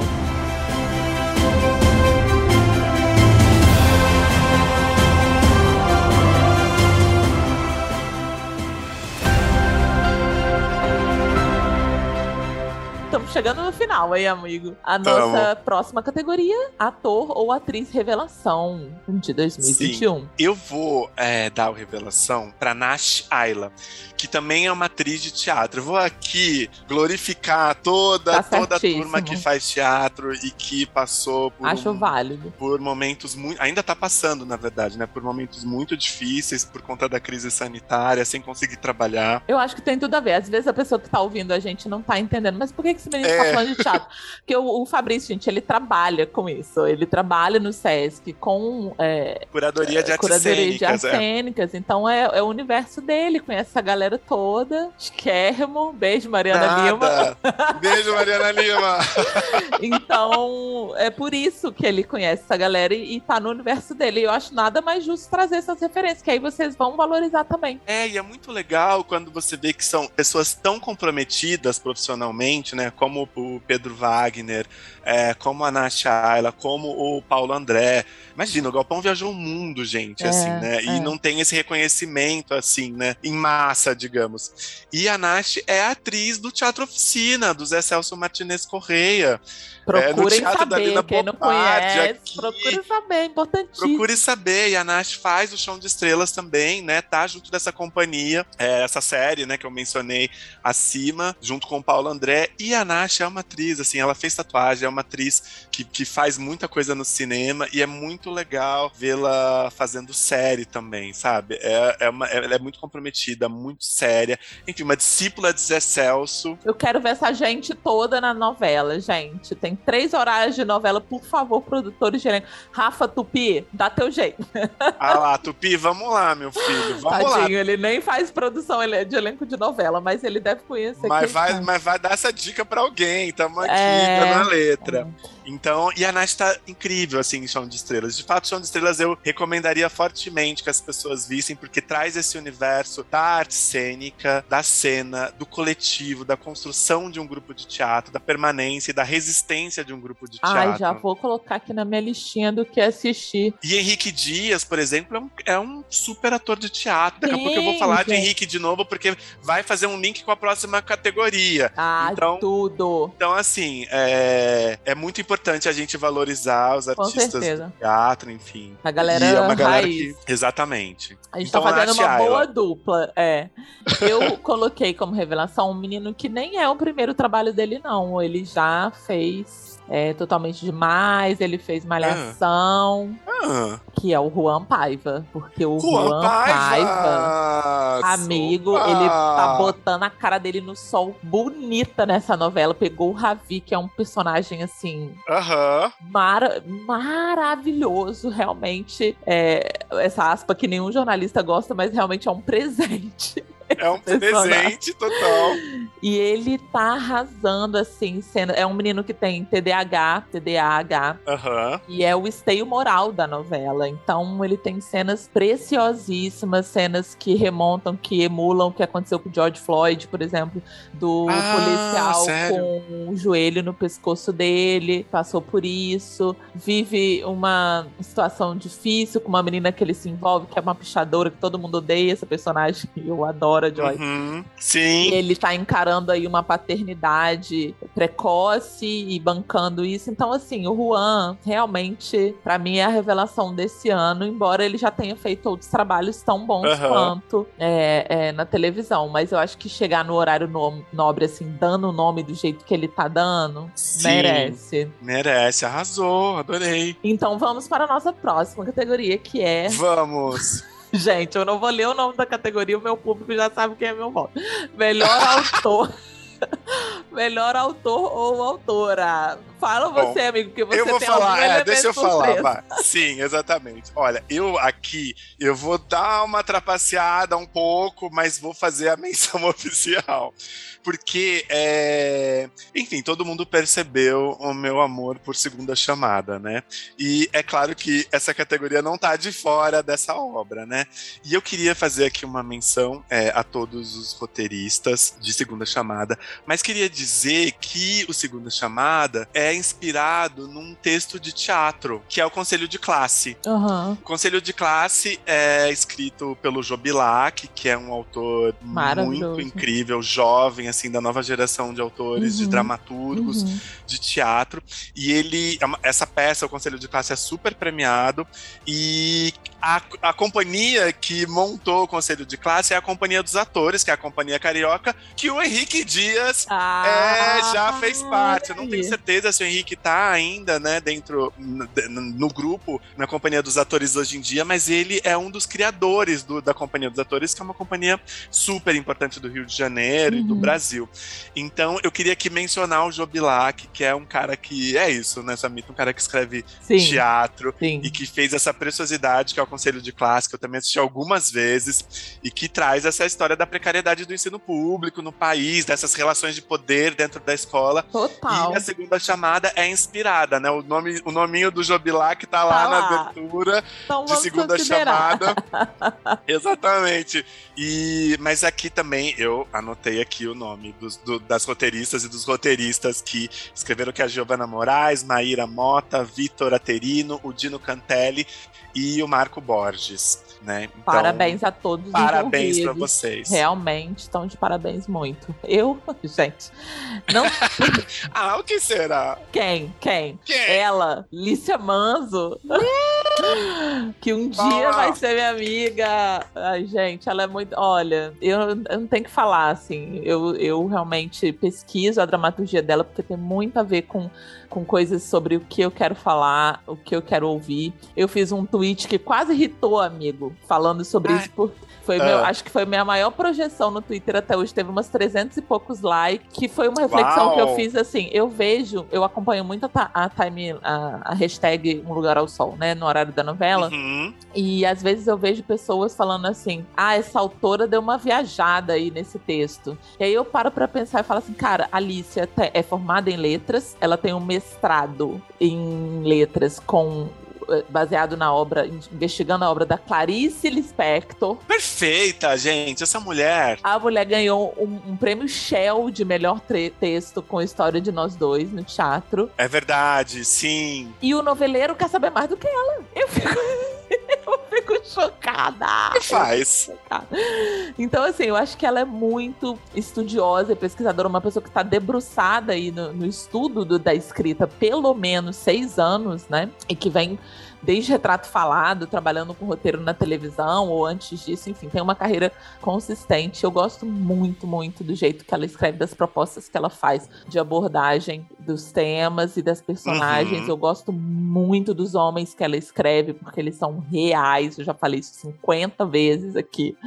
S1: Estamos chegando no final aí, amigo. A
S3: Tamo.
S1: nossa próxima categoria: ator ou atriz revelação de 2021.
S3: Eu vou é, dar a revelação pra Nash Ayla, que também é uma atriz de teatro. Eu vou aqui glorificar toda,
S1: Tá
S3: toda a turma que faz teatro e que passou por,
S1: Acho
S3: um-
S1: válido.
S3: por momentos muito. Ainda tá passando, na verdade, né? Por momentos muito difíceis por conta da crise sanitária, sem conseguir trabalhar.
S1: Eu acho que tem tudo a ver. Às vezes a pessoa que tá ouvindo a gente não tá entendendo. Mas por que, que esse menino
S3: É.
S1: tá falando de teatro? Porque o, o Fabrício, gente, ele trabalha com isso. Ele trabalha no SESC com é,
S3: Curadoria de artes
S1: curadoria de artes
S3: cênicas. é.
S1: Então é, é o universo dele. Conhece essa galera toda. Esquermo. Beijo, Mariana Lima.
S3: Nada. [LAUGHS] Beijo, Mariana Lima.
S1: Então é por isso que ele conhece essa galera e, e tá no universo dele. E eu acho nada mais justo trazer essas referências, que aí vocês vão valorizar também.
S3: É, e é muito legal quando você vê que são pessoas tão comprometidas profissionalmente, né? Como o Pedro Wagner, é, como a Nath Ayla, como o Paulo André. Imagina, o Galpão viajou o mundo, gente,
S1: É,
S3: assim, né? E
S1: é.
S3: não tem esse reconhecimento, assim, né? Em massa, digamos. E a Nath é atriz do Teatro Oficina, do Zé Celso Martinez Correia.
S1: Procurem
S3: teatro da
S1: saber. Quem não
S3: Bobardi,
S1: conhece,
S3: aqui.
S1: procure saber. É importantíssimo.
S3: Procure saber, e a Nash faz o Chão de Estrelas também, né? Tá junto dessa companhia, é, essa série, né, que eu mencionei acima, junto com o Paulo André. E a Nash é uma atriz, assim, ela fez tatuagem, é uma atriz que, que faz muita coisa no cinema e é muito legal vê-la fazendo série também, sabe? É, é uma, ela é muito comprometida, muito séria. Enfim, uma discípula de Zé Celso.
S1: Eu quero ver essa gente toda na novela, gente. Tem três horários de novela, por favor, produtores de elenco. Rafa Tupi, dá teu jeito. [LAUGHS]
S3: Ah lá, Tupi, vamos lá, meu filho, vamos lá.
S1: Tadinho, ele nem faz produção ele é de elenco de novela, mas ele deve conhecer.
S3: Mas vai, mas vai dar essa dica pra alguém, tamo aqui,
S1: É.
S3: tá na letra. Então, e a Nath tá incrível, assim, em Chão de Estrelas. De fato, Chão de Estrelas eu recomendaria fortemente que as pessoas vissem, porque traz esse universo da arte cênica, da cena, do coletivo, da construção de um grupo de teatro, da permanência e da resistência de um grupo de teatro.
S1: Ai, já vou colocar aqui na minha listinha do que assistir.
S3: E Henrique Dias, por exemplo, é um, é um super ator de teatro. Daqui a
S1: Sim,
S3: pouco eu vou falar de
S1: gente.
S3: Henrique de novo, porque vai fazer um link com a próxima categoria.
S1: Ah,
S3: Então-
S1: tudo.
S3: Então, assim, é, é muito importante a gente valorizar os artistas do teatro, enfim.
S1: A galera
S3: e é uma galera
S1: raiz.
S3: que. Exatamente.
S1: A gente
S3: Então,
S1: tá fazendo uma
S3: Ayla.
S1: boa dupla, é. Eu [LAUGHS] coloquei como revelação um menino que nem é o primeiro trabalho dele, não. Ele já fez é, Totalmente Demais, ele fez Malhação,
S3: Ah,
S1: que é o Juan Paiva. Porque o
S3: Juan
S1: Juan,
S3: Paiva!
S1: Amigo,
S3: Opa!
S1: ele tá botando a cara dele no sol bonita nessa novela. Pegou o Ravi, que é um personagem assim
S3: Aham.
S1: mara- maravilhoso, realmente. É, essa aspa que nenhum jornalista gosta, mas realmente é um presente. [LAUGHS]
S3: É um
S1: Personagem.
S3: presente total.
S1: E ele tá arrasando, assim, sendo. É um menino que tem TDAH, TDAH,
S3: Aham.
S1: e é o esteio moral da novela. Então ele tem cenas preciosíssimas, cenas que remontam, que emulam o que aconteceu com o George Floyd, por exemplo, do
S3: Ah,
S1: policial
S3: sério?
S1: com o joelho no pescoço dele, passou por isso, vive uma situação difícil com uma menina que ele se envolve, que é uma pichadora, que todo mundo odeia essa personagem, [LAUGHS] eu adoro a Joy.
S3: Uhum.
S1: E
S3: Sim.
S1: ele tá encarando aí uma paternidade precoce e bancando isso. Então, assim, o Juan realmente, pra mim, é a revelação desse ano, embora ele já tenha feito outros trabalhos tão bons
S3: Aham.
S1: quanto é, é, na televisão. Mas eu acho que chegar no horário no- nobre, assim, dando o nome do jeito que ele tá dando,
S3: Sim.
S1: merece.
S3: Merece, arrasou, adorei.
S1: Então vamos para a nossa próxima categoria, que é.
S3: Vamos. [LAUGHS]
S1: Gente, eu não vou ler o nome da categoria, o meu público já sabe quem é meu voto. Melhor autor. [LAUGHS] Melhor autor ou autora. Fala
S3: Bom,
S1: você, amigo, porque você
S3: eu vou
S1: tem
S3: falar, é, deixa eu falar, vai. Sim, exatamente. Olha, eu aqui, eu vou dar uma trapaceada um pouco, mas vou fazer a menção [LAUGHS] oficial. Porque, é... enfim, todo mundo percebeu o meu amor por segunda chamada, né? E é claro que essa categoria não tá de fora dessa obra, né? E eu queria fazer aqui uma menção é, a todos os roteiristas de segunda chamada, mas queria dizer que o Segunda Chamada é inspirado num texto de teatro, que é o Conselho de Classe.
S1: Aham.
S3: O Conselho de Classe é escrito pelo Jobilac, que é um autor muito incrível, jovem, assim, da nova geração de autores, de
S1: Uhum.
S3: dramaturgos,
S1: Uhum.
S3: de teatro. E ele, essa peça, o Conselho de Classe, é super premiado. E a, a companhia que montou o Conselho de Classe é a Companhia dos Atores, que é a Companhia Carioca, que o Henrique Dias
S1: Ah,
S3: é, já fez parte. Eu não tenho certeza se o Henrique tá ainda, né, dentro no, no grupo, na companhia dos atores hoje em dia, mas ele é um dos criadores do- da companhia dos atores, que é uma companhia super importante do Rio de Janeiro e do
S1: Uhum.
S3: Brasil. Então, eu queria aqui mencionar o Jobilac, que é um cara que é isso, né, Samita? Um cara que escreve
S1: Sim,
S3: teatro
S1: sim.
S3: e que fez essa preciosidade que é Conselho de Classe, que eu também assisti algumas vezes, e que traz essa história da precariedade do ensino público no país, dessas relações de poder dentro da escola.
S1: Total.
S3: E a segunda chamada é inspirada, né? O, nome, o nominho do Jobilac tá lá
S1: Tá
S3: na
S1: lá.
S3: abertura
S1: Então
S3: de segunda
S1: considerar.
S3: chamada. [LAUGHS] Exatamente. E, mas aqui também eu anotei aqui o nome dos, do- das roteiristas e dos roteiristas que escreveram que é a Giovanna Moraes, Maíra Mota, Vitor Aterino, o Dino Cantelli e o Marco Borges, né? Então,
S1: Parabéns a todos
S3: Parabéns
S1: envolvidos.
S3: vocês.
S1: Realmente estão de parabéns muito. Eu, [LAUGHS] gente, não [LAUGHS]
S3: Ah, o que será?
S1: quem, quem?
S3: Quem?
S1: Ela, Lícia Manzo, [LAUGHS] que um dia
S3: Ah.
S1: vai ser minha amiga. Ai, gente, ela é muito. Olha, eu, eu não tenho que falar, assim. Eu, eu realmente pesquiso a dramaturgia dela, porque tem muito a ver com, com coisas sobre o que eu quero falar, o que eu quero ouvir. Eu fiz um tweet que quase irritou, amigo, falando sobre
S3: Ai.
S1: isso, por, foi meu,
S3: Ah.
S1: acho que foi minha maior projeção no Twitter até hoje. Teve umas 300 e poucos likes, que foi uma reflexão
S3: Uau.
S1: que eu fiz assim. Eu vejo, eu acompanho muito a, a time, a, a hashtag Um Lugar ao Sol, né, no horário da novela.
S3: Uhum.
S1: E às vezes eu vejo pessoas falando assim: ah, essa autora deu uma viajada aí nesse texto. E aí eu paro pra pensar e falo assim: cara, a Alicia é formada em letras, ela tem um mestrado em letras com. eh, Baseado na obra, investigando a obra da Clarice Lispector.
S3: Perfeita, gente. Essa mulher.
S1: A mulher ganhou um, um prêmio Shell de melhor texto com a história de nós dois no teatro.
S3: É verdade, sim.
S1: E o noveleiro quer saber mais do que ela. Eu fico, [LAUGHS] [LAUGHS] eu fico chocada.
S3: O que faz?
S1: Então, assim, eu acho que ela é muito estudiosa e pesquisadora, uma pessoa que está debruçada aí no, no estudo do- da escrita pelo menos seis anos, né? E que vem desde retrato falado, trabalhando com roteiro na televisão ou antes disso, enfim, tem uma carreira consistente. Eu gosto muito, muito do jeito que ela escreve, das propostas que ela faz de abordagem dos temas e das personagens.
S3: Uhum.
S1: Eu gosto muito dos homens que ela escreve, porque eles são reais. Eu já falei isso 50 vezes aqui.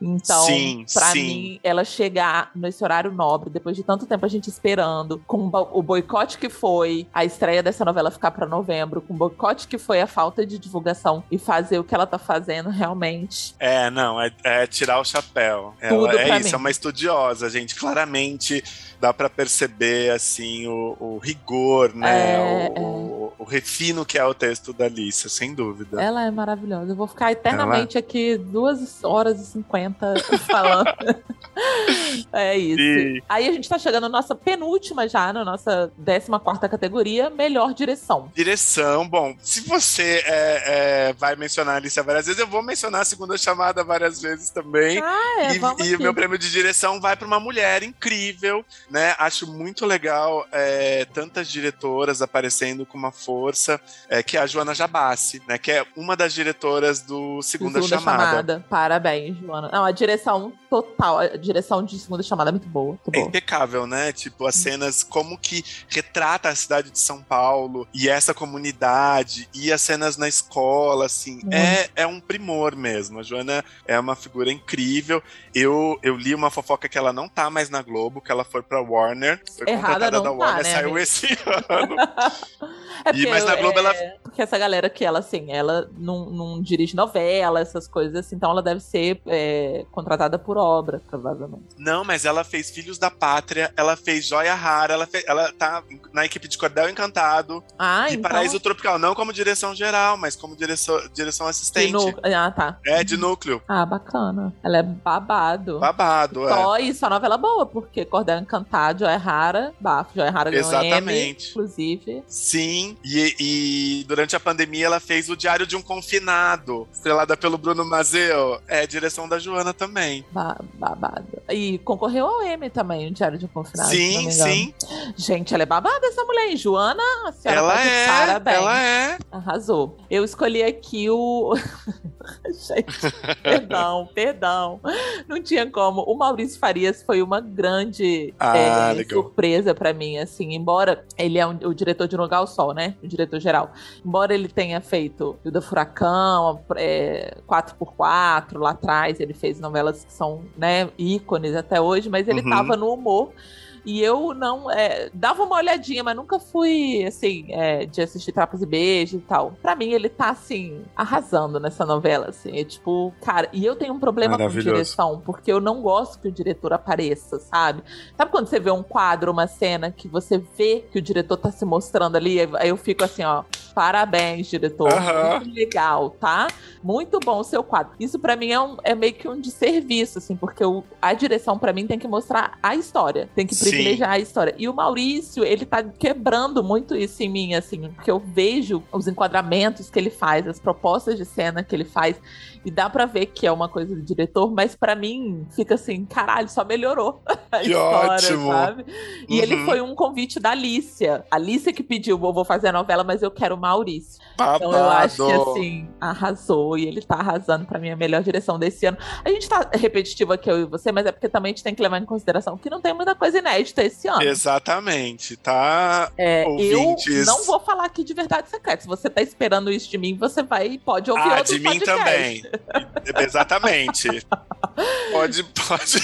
S1: Então,
S3: sim.
S1: mim, ela chegar nesse horário nobre, depois de tanto tempo a gente esperando, com o bo- o boicote que foi a estreia dessa novela ficar pra novembro, com o boicote que foi a falta de divulgação e fazer o que ela tá fazendo realmente.
S3: É, não, é, é tirar o chapéu.
S1: Tudo
S3: Ela, é isso,
S1: mim.
S3: é uma estudiosa, gente. Claramente dá pra perceber, assim, o, o rigor, né?
S1: É,
S3: o, o- o refino que é o texto da Alicia, sem dúvida.
S1: Ela é maravilhosa. Eu vou ficar eternamente aqui duas horas e cinquenta falando. [LAUGHS] é isso.
S3: E-
S1: Aí a gente tá chegando na nossa penúltima já, na nossa 14 quarta categoria, melhor direção.
S3: Direção, bom, se você é, é, vai mencionar a Alicia várias vezes, eu vou mencionar a segunda chamada várias vezes também.
S1: Ah, é,
S3: e e o meu prêmio de direção vai para uma mulher incrível, né? Acho muito legal é, tantas diretoras aparecendo com uma força é, que é a Joana Jabassi, né? Que é uma das diretoras do Segunda,
S1: Segunda
S3: Chamada.
S1: chamada. Parabéns, Joana. Não, a direção total, a direção de segunda chamada é muito boa. Muito
S3: É
S1: boa.
S3: impecável, né? Tipo, as cenas, como que retrata a cidade de São Paulo e essa comunidade, e as cenas na escola, assim,
S1: Muito.
S3: é, é um primor mesmo. A Joana é uma figura incrível. Eu, eu li uma fofoca que ela não tá mais na Globo, que ela foi pra Warner. Foi
S1: Errada
S3: contratada
S1: não
S3: da
S1: tá,
S3: Warner,
S1: né,
S3: saiu
S1: amiga?
S3: esse [LAUGHS] ano.
S1: É
S3: E, mas na Globo
S1: é,
S3: ela-
S1: Porque essa galera que ela, assim, ela não, não dirige novela, essas coisas assim, então ela deve ser é, contratada por obra, provavelmente.
S3: Não, mas ela fez Filhos da Pátria, ela fez Joia Rara, ela, fez, ela tá na equipe de Cordel Encantado
S1: Ah,
S3: e
S1: então.
S3: Paraíso Tropical, não como direção geral, mas como direção, direção assistente.
S1: nu- Ah, tá.
S3: É, de núcleo.
S1: Ah, bacana. Ela é babado.
S3: Babado, é.
S1: Só isso, a novela boa, porque Cordel Encantado, Joia Rara, bafo, Joia Rara ganhou
S3: Exatamente.
S1: inclusive.
S3: Sim, e, e durante a pandemia ela fez o Diário de um Confinado, estrelada pelo Bruno Mazeu. É direção da Joana também.
S1: Ba- babado. E concorreu ao Emmy também, o Diário de um Confinado.
S3: sim, sim.
S1: Gente, ela é babada essa mulher, hein? Joana, a senhora
S3: Ela
S1: tá
S3: é,
S1: parabéns.
S3: ela é.
S1: Arrasou. Eu escolhi aqui o. [LAUGHS] Gente, perdão, perdão. Não tinha como. O Maurício Farias foi uma grande
S3: Ah,
S1: é,
S3: legal.
S1: surpresa pra mim, assim. Embora ele é um- o diretor de Um Lugar ao Sol, né? O diretor geral. Embora ele tenha feito o da Furacão, é, 4x4 lá atrás, ele fez novelas que são, né, ícones até hoje, mas ele
S3: Uhum.
S1: tava no humor. E eu não. é, dava uma olhadinha, mas nunca fui, assim, é, de assistir Trapas e Beijos e tal. Pra mim, ele tá, assim, arrasando nessa novela, assim. É tipo, cara. E eu tenho um problema com direção, porque eu não gosto que o diretor apareça, sabe? Sabe quando você vê um quadro, uma cena, que você vê que o diretor tá se mostrando ali? Aí eu fico assim, ó. Parabéns, diretor.
S3: Aham.
S1: Muito legal, tá? Muito bom o seu quadro. Isso pra mim é, um- é meio que um desserviço, assim, porque o- a direção pra mim tem que mostrar a história, tem que
S3: Sim.
S1: Privilegiar a história. E o Maurício, ele tá quebrando muito isso em mim, assim, porque eu vejo os enquadramentos que ele faz, as propostas de cena que ele faz, e dá pra ver que é uma coisa do diretor, mas pra mim fica assim, caralho, só melhorou [LAUGHS] a
S3: Que
S1: história,
S3: ótimo.
S1: sabe? E ele
S3: Uhum.
S1: foi um convite da Alicia. A Alicia que pediu, vou vou fazer a novela, mas eu quero o Maurício.
S3: Babado.
S1: Então eu acho que assim, arrasou e ele tá arrasando pra mim a melhor direção desse ano. A gente tá repetitivo aqui, eu e você, mas é porque também a gente tem que levar em consideração que não tem muita coisa inédita esse ano.
S3: Exatamente, tá?
S1: É, eu
S3: ouvintes.
S1: não vou falar aqui de verdade secreta. Se você tá esperando isso de mim, você vai pode ouvir
S3: Ah, de mim
S1: podcast.
S3: também. [LAUGHS] Exatamente. Pode, pode,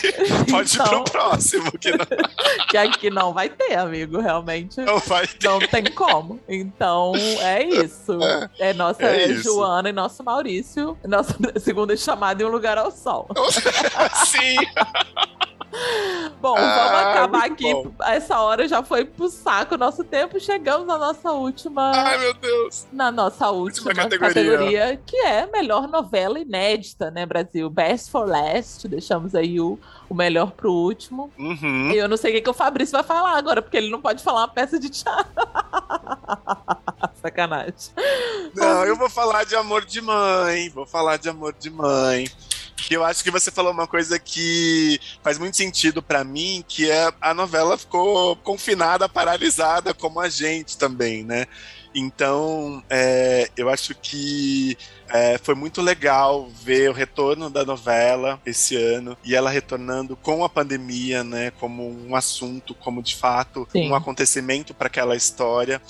S3: pode ir
S1: Então-
S3: pro próximo, que não, [LAUGHS]
S1: Que aqui não vai ter, amigo, realmente.
S3: não vai ter.
S1: Não tem como. Então, é isso. É nossa
S3: É isso.
S1: Joana e nosso Maurício. Nossa [LAUGHS] segunda chamada em um lugar ao sol.
S3: Sim.
S1: Bom,
S3: Ah,
S1: vamos acabar aqui.
S3: bom.
S1: Essa hora já foi pro saco o nosso tempo. Chegamos na nossa última.
S3: Ai, meu Deus.
S1: na nossa última,
S3: categoria.
S1: categoria. que é melhor novela inédita, né, Brasil? Best for Last. Deixamos aí o, o melhor pro último.
S3: Uhum.
S1: E eu não sei o que, que o Fabrício vai falar agora, porque ele não pode falar uma peça de teatro. [LAUGHS] Sacanagem.
S3: Não, eu vou falar de amor de mãe. Vou falar de amor de mãe. Que eu acho que você falou uma coisa que faz muito sentido pra mim, que é a novela ficou confinada, paralisada, como a gente também, né? Então, é, eu acho que é, foi muito legal ver o retorno da novela esse ano e ela retornando com a pandemia, né? Como um assunto, como de fato
S1: Sim.
S3: um acontecimento para aquela história.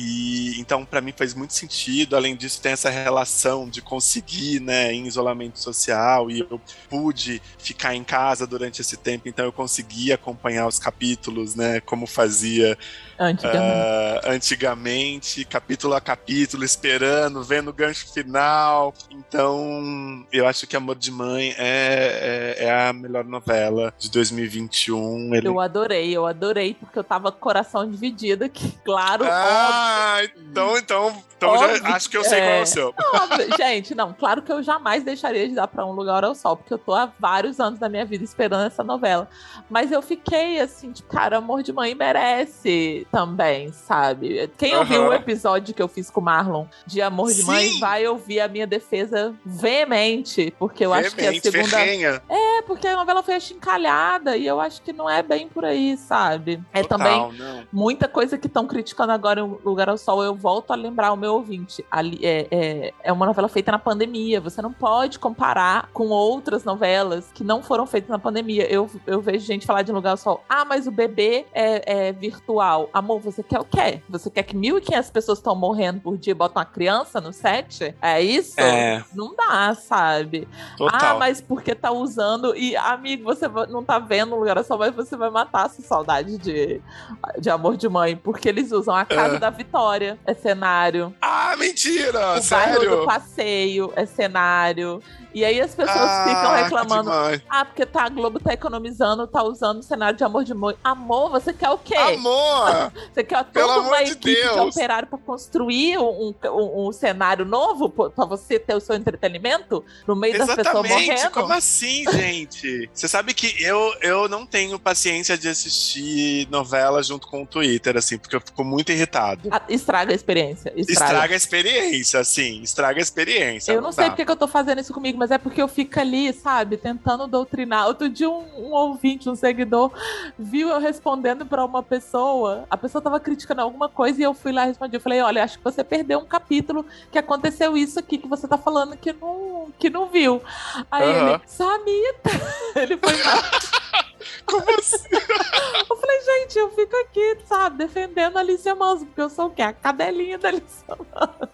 S3: E então, para mim, faz muito sentido. Além disso, tem essa relação de conseguir, né, em isolamento social. E eu pude ficar em casa durante esse tempo, então eu consegui acompanhar os capítulos, né, como fazia
S1: Antigamente.
S3: ah, antigamente, capítulo a capítulo, esperando, vendo o gancho final. Então, eu acho que Amor de Mãe é, é, é a melhor novela de 2021. Ele...
S1: Eu adorei, eu adorei, porque eu tava com o coração dividido aqui. [LAUGHS] Claro,
S3: Ah, então, então, então já
S1: Óbvio
S3: acho que eu sei qual é
S1: é.
S3: o seu.
S1: óbvio. [LAUGHS] Gente, não, claro que eu jamais deixaria de dar pra um lugar ao sol, porque eu tô há vários anos da minha vida esperando essa novela. Mas eu fiquei assim, tipo, cara, Amor de Mãe merece também, sabe? Quem ouviu
S3: Aham.
S1: o episódio que eu fiz com o Marlon de Amor de
S3: Sim.
S1: Mãe, vai ouvir a minha defesa veemente, porque eu acho que a
S3: Veemente,
S1: segunda.
S3: ferrenha.
S1: É, porque a novela foi achincalhada e eu acho que não é bem por aí, sabe? É
S3: Total,
S1: também
S3: não.
S1: muita coisa que estão criticando agora em Lugar ao Sol. Eu volto a lembrar o meu ouvinte. Ali, é, é, é uma novela feita na pandemia. Você não pode comparar com outras novelas que não foram feitas na pandemia. Eu, eu vejo gente falar de Lugar ao Sol. Ah, mas o bebê é, é virtual. Amor, você quer o quê? Você quer que 1.500 pessoas estão morrendo por dia e botam uma criança no set? É isso?
S3: É.
S1: Não dá, sabe?
S3: Total.
S1: Ah, mas porque tá usando. E, amigo, você não tá vendo o lugar só, mas você vai matar essa saudade de, de amor de mãe. Porque eles usam a casa
S3: É.
S1: da Vitória, é cenário.
S3: Ah, mentira!
S1: o bairro do
S3: sério?
S1: passeio é cenário. E aí as pessoas
S3: ah,
S1: ficam reclamando. Ah, porque tá, a Globo tá economizando, tá usando o cenário de amor de mãe. Amor, você quer o quê?
S3: Amor! [LAUGHS]
S1: Você quer
S3: Pelo
S1: toda
S3: amor
S1: uma
S3: de
S1: equipe de
S3: Deus.
S1: operário para construir um, um, um cenário novo para você ter o seu entretenimento no meio das pessoas
S3: Exatamente,
S1: morrendo?
S3: como assim, gente? Você sabe que eu, eu não tenho paciência de assistir novela junto com o Twitter, assim, porque eu fico muito irritado.
S1: Ah, Estraga a experiência. Estraga.
S3: Estraga a experiência, assim, estraga a experiência.
S1: Eu não sei
S3: dá.
S1: porque que eu tô fazendo isso comigo, mas é porque eu fico ali, sabe, tentando doutrinar. Outro dia, um, um ouvinte, um seguidor, viu eu respondendo pra uma pessoa. A pessoa tava criticando alguma coisa e eu fui lá e respondi. Eu falei: Olha, acho que você perdeu um capítulo que aconteceu isso aqui que você tá falando que não, que não viu. Aí
S3: Aham.
S1: ele, Samita, [LAUGHS] ele foi mal. [LAUGHS]
S3: Como assim?
S1: Eu falei, gente, eu fico aqui, sabe, defendendo a Alicia Manso, porque eu sou o quê? A cadelinha da Alicia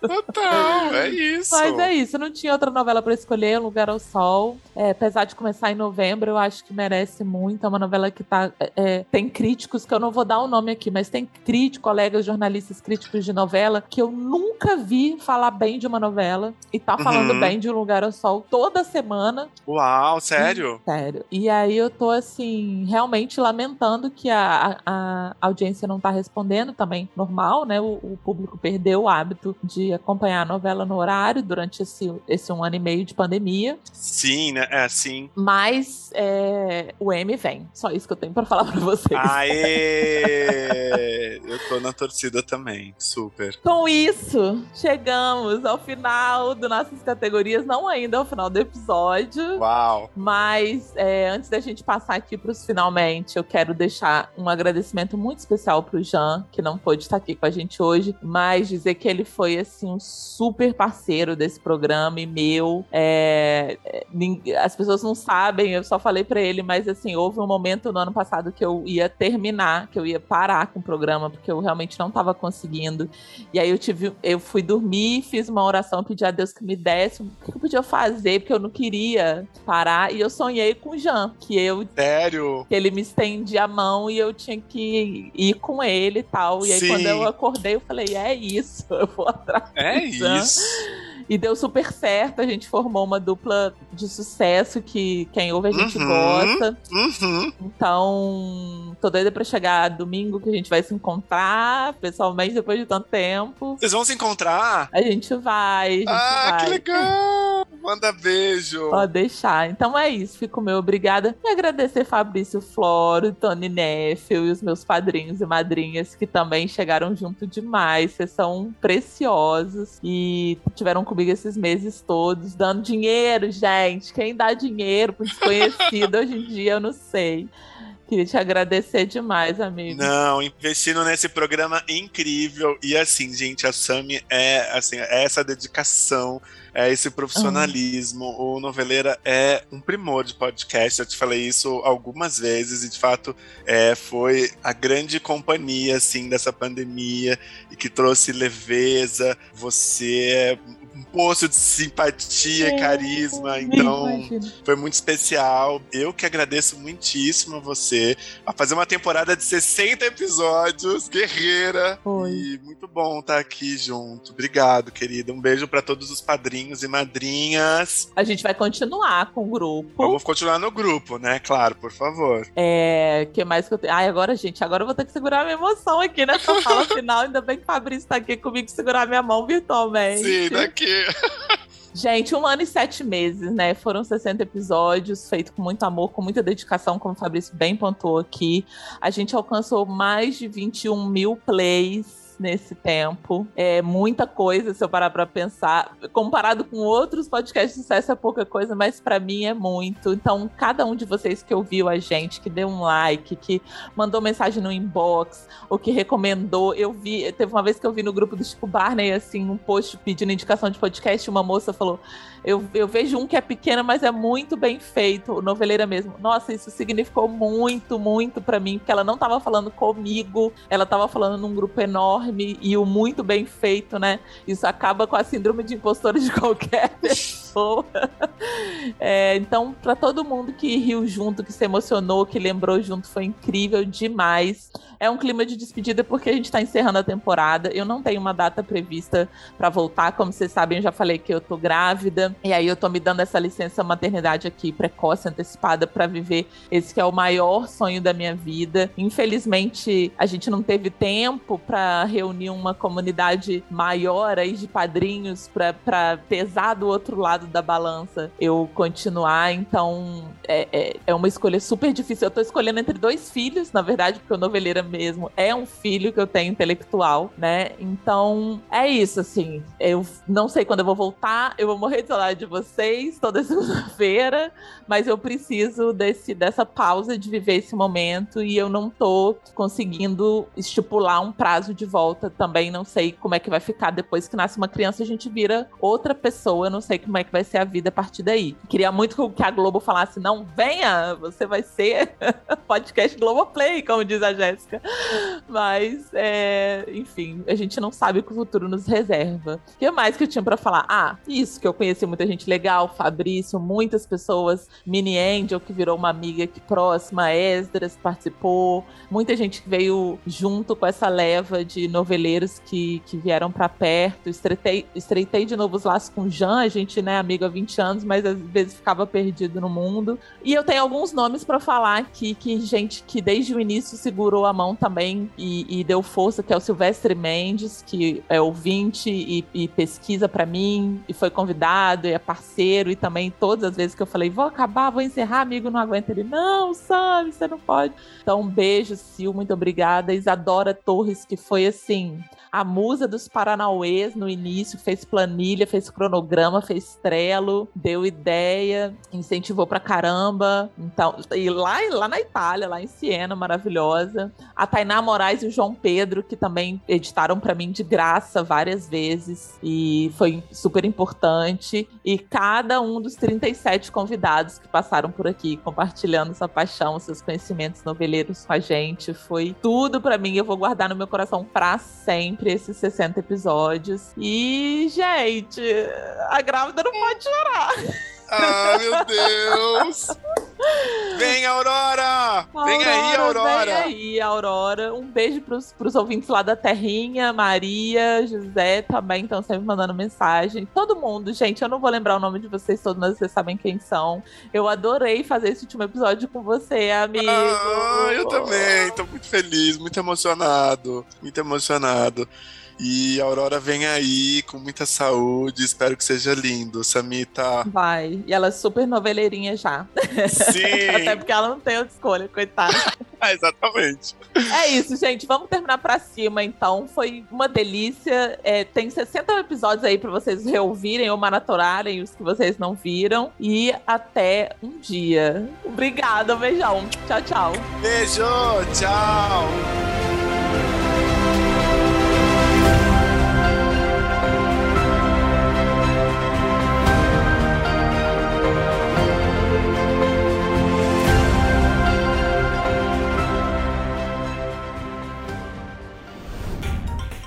S3: Total, é isso.
S1: Mas é isso, não tinha outra novela pra escolher, Um Lugar ao Sol. É, apesar de começar em novembro, eu acho que merece muito. É uma novela que tá. é, é, tem críticos, que eu não vou dar o nome aqui, mas tem críticos, colegas jornalistas críticos de novela, que eu nunca vi falar bem de uma novela e tá falando
S3: Uhum.
S1: bem de Um Lugar ao Sol toda semana.
S3: Uau, sério?
S1: Sério. E aí eu tô, assim, realmente lamentando que a, a audiência não tá respondendo também. Normal, né? O, o público perdeu o hábito de acompanhar a novela no horário durante esse, esse um ano e meio de pandemia.
S3: Sim, né? É assim.
S1: Mas é, o M vem. Só isso que eu tenho pra falar pra vocês.
S3: Aê! [LAUGHS] Eu tô na torcida também, super.
S1: Com isso, chegamos ao final das nossas categorias. Não ainda ao final do episódio.
S3: Uau!
S1: Mas é, antes da gente passar aqui para os finalmente, eu quero deixar um agradecimento muito especial pro Jean, que não pôde estar aqui com a gente hoje, mas dizer que ele foi assim um super parceiro desse programa e meu. É, é, as pessoas não sabem, eu só falei para ele, mas assim houve um momento no ano passado que eu ia terminar, que eu ia parar com o programa porque eu realmente não estava conseguindo. E aí eu tive, eu fui dormir, fiz uma oração, pedi a Deus que me desse o que eu podia fazer, porque eu não queria parar. E eu sonhei com o Jean, que eu
S3: Sério?
S1: Que ele me estendia a mão e eu tinha que ir com ele e tal. E aí,
S3: Sim.
S1: quando eu acordei, eu falei: é isso, [LAUGHS] eu vou atrás.
S3: É isso.
S1: E deu super certo, a gente formou uma dupla de sucesso que quem ouve a gente
S3: Uhum.
S1: gosta.
S3: Uhum.
S1: Então, tô doida pra chegar domingo que a gente vai se encontrar pessoalmente depois de tanto tempo.
S3: Vocês vão se encontrar?
S1: A gente vai, a gente
S3: Ah,
S1: vai.
S3: que legal! Manda beijo.
S1: Pode deixar. Então é isso. Fico meu obrigada. E agradecer Fabrício Floro, Tony Neffel e os meus padrinhos e madrinhas que também chegaram junto demais. Vocês são preciosos e tiveram comigo esses meses todos, dando dinheiro, gente. Quem dá dinheiro pro desconhecido [LAUGHS] hoje em dia, eu não sei. Queria te agradecer demais, amigo.
S3: Não, investindo nesse programa incrível. E assim, gente, a Sami é assim, é essa dedicação, é esse profissionalismo. O Noveleira é um primor de podcast. Eu te falei isso algumas vezes, e de fato é, foi a grande companhia assim, dessa pandemia e que trouxe leveza. Você é poço de simpatia e carisma. Então.
S1: Imagina.
S3: Foi muito especial. Eu que agradeço muitíssimo a você. A fazer uma temporada de 60 episódios, guerreira.
S1: Foi.
S3: E muito bom estar aqui junto. Obrigado, querida. Um beijo para todos os padrinhos e madrinhas.
S1: A gente vai continuar com o grupo.
S3: Vamos continuar no grupo, né? Claro, por favor.
S1: É, que mais que eu tenho? Ai, agora, gente, agora eu vou ter que segurar a minha emoção aqui nessa fala [LAUGHS] final. Ainda bem que o Fabrício tá aqui comigo segurar minha mão virtualmente.
S3: Sim, daqui.
S1: Gente, um ano e sete meses, né? Foram 60 episódios, feito com muito amor, com muita dedicação, como o Fabrício bem pontuou aqui. A gente alcançou mais de 21 mil plays. Nesse tempo. É muita coisa, se eu parar pra pensar. Comparado com outros podcasts de sucesso é pouca coisa, mas para mim é muito. Então, cada um de vocês que ouviu a gente, que deu um like, que mandou mensagem no inbox, ou que recomendou, eu vi. Teve uma vez que eu vi no grupo do Chico Barney, assim, um post pedindo indicação de podcast, uma moça falou: eu, eu vejo um que é pequeno, mas é muito bem feito, o Noveleira mesmo. Nossa, isso significou muito, muito para mim, porque ela não tava falando comigo, ela tava falando num grupo enorme e o muito bem feito, né? Isso acaba com a síndrome de impostora de qualquer [LAUGHS] pessoa. [LAUGHS] É, então, para todo mundo que riu junto, que se emocionou, que lembrou junto, foi incrível demais. É um clima de despedida porque a gente tá encerrando a temporada. Eu não tenho uma data prevista para voltar, como vocês sabem, eu já falei que eu tô grávida. E aí eu tô me dando essa licença maternidade aqui precoce, antecipada para viver esse que é o maior sonho da minha vida. Infelizmente, a gente não teve tempo para reunir uma comunidade maior aí de padrinhos para pesar do outro lado da balança eu continuar. Então, é, é, é, uma escolha super difícil. Eu tô escolhendo entre dois filhos, na verdade, porque o Noveleira mesmo é um filho que eu tenho intelectual, né? Então, é isso, assim. Eu não sei quando eu vou voltar, eu vou morrer de saudade de vocês toda [LAUGHS] segunda-feira, mas eu preciso desse, dessa pausa de viver esse momento e eu não tô conseguindo estipular um prazo de volta também. Não sei como é que vai ficar depois que nasce uma criança, a gente vira outra pessoa. Eu não sei como é que vai ser a vida a partir daí. Queria muito que a Globo falasse: não, venha, você vai ser [LAUGHS] podcast Globoplay, como diz a Jéssica. Mas, é, enfim, a gente não sabe o que o futuro nos reserva. O que mais que eu tinha para falar? Ah, isso que eu conheci muita gente legal, Fabrício, muitas pessoas, Mini Angel, que virou uma amiga aqui próxima, Esdras participou, muita gente que veio junto com essa leva de noveleiros que, que vieram para perto. Estreitei, estreitei de novo os laços com o Jean, a gente, né, amigo há 20 anos, mas às vezes ficava perdido no mundo. E eu tenho alguns nomes para falar aqui, que gente que desde o início segurou a mão também e, e deu força, que é o Silvestre Mendes, que é ouvinte e, e pesquisa para mim, e foi convidado e é parceiro, e também todas as vezes que eu falei, vou acabar, vou encerrar, amigo, não aguenta ele, não, Sam, você não pode. Então, um beijo, Sil, muito obrigada. Isadora Torres, que foi assim, a musa dos Paranauês no início, fez planilha, fez cronograma, fez trelo, deu ideia, incentivou pra caramba. Então, e lá, lá na Itália, lá em Siena, maravilhosa. A Tainá Moraes e o João Pedro, que também editaram para mim de graça várias vezes e foi super importante e cada um dos 37 convidados que passaram por aqui compartilhando sua paixão, seus conhecimentos noveleiros com a gente. Foi tudo para mim. Eu vou guardar no meu coração para sempre esses 60 episódios. E, gente, a grávida não pode chorar.
S3: Ah, meu Deus! Vem, Aurora! Vem aí, Aurora!
S1: Vem aí, Aurora. Um beijo pros, pros ouvintes lá da Terrinha, Maria, José também estão sempre mandando mensagem. Todo mundo, gente, eu não vou lembrar o nome de vocês todos, mas vocês sabem quem são. Eu adorei fazer esse último episódio com você, amigo.
S3: Ah, eu também, tô muito feliz, muito emocionado, muito emocionado. E a Aurora vem aí com muita saúde, espero que seja lindo, Samita.
S1: Vai. E ela é super noveleirinha já.
S3: Sim. [LAUGHS]
S1: Até porque ela não tem outra escolha, coitada. [LAUGHS]
S3: ah, exatamente.
S1: É isso, gente. Vamos terminar pra cima, então. Foi uma delícia. É, tem 60 episódios aí pra vocês reouvirem ou maratonarem os que vocês não viram. E até um dia. Obrigada, um beijão. Tchau, tchau.
S3: Beijo, tchau.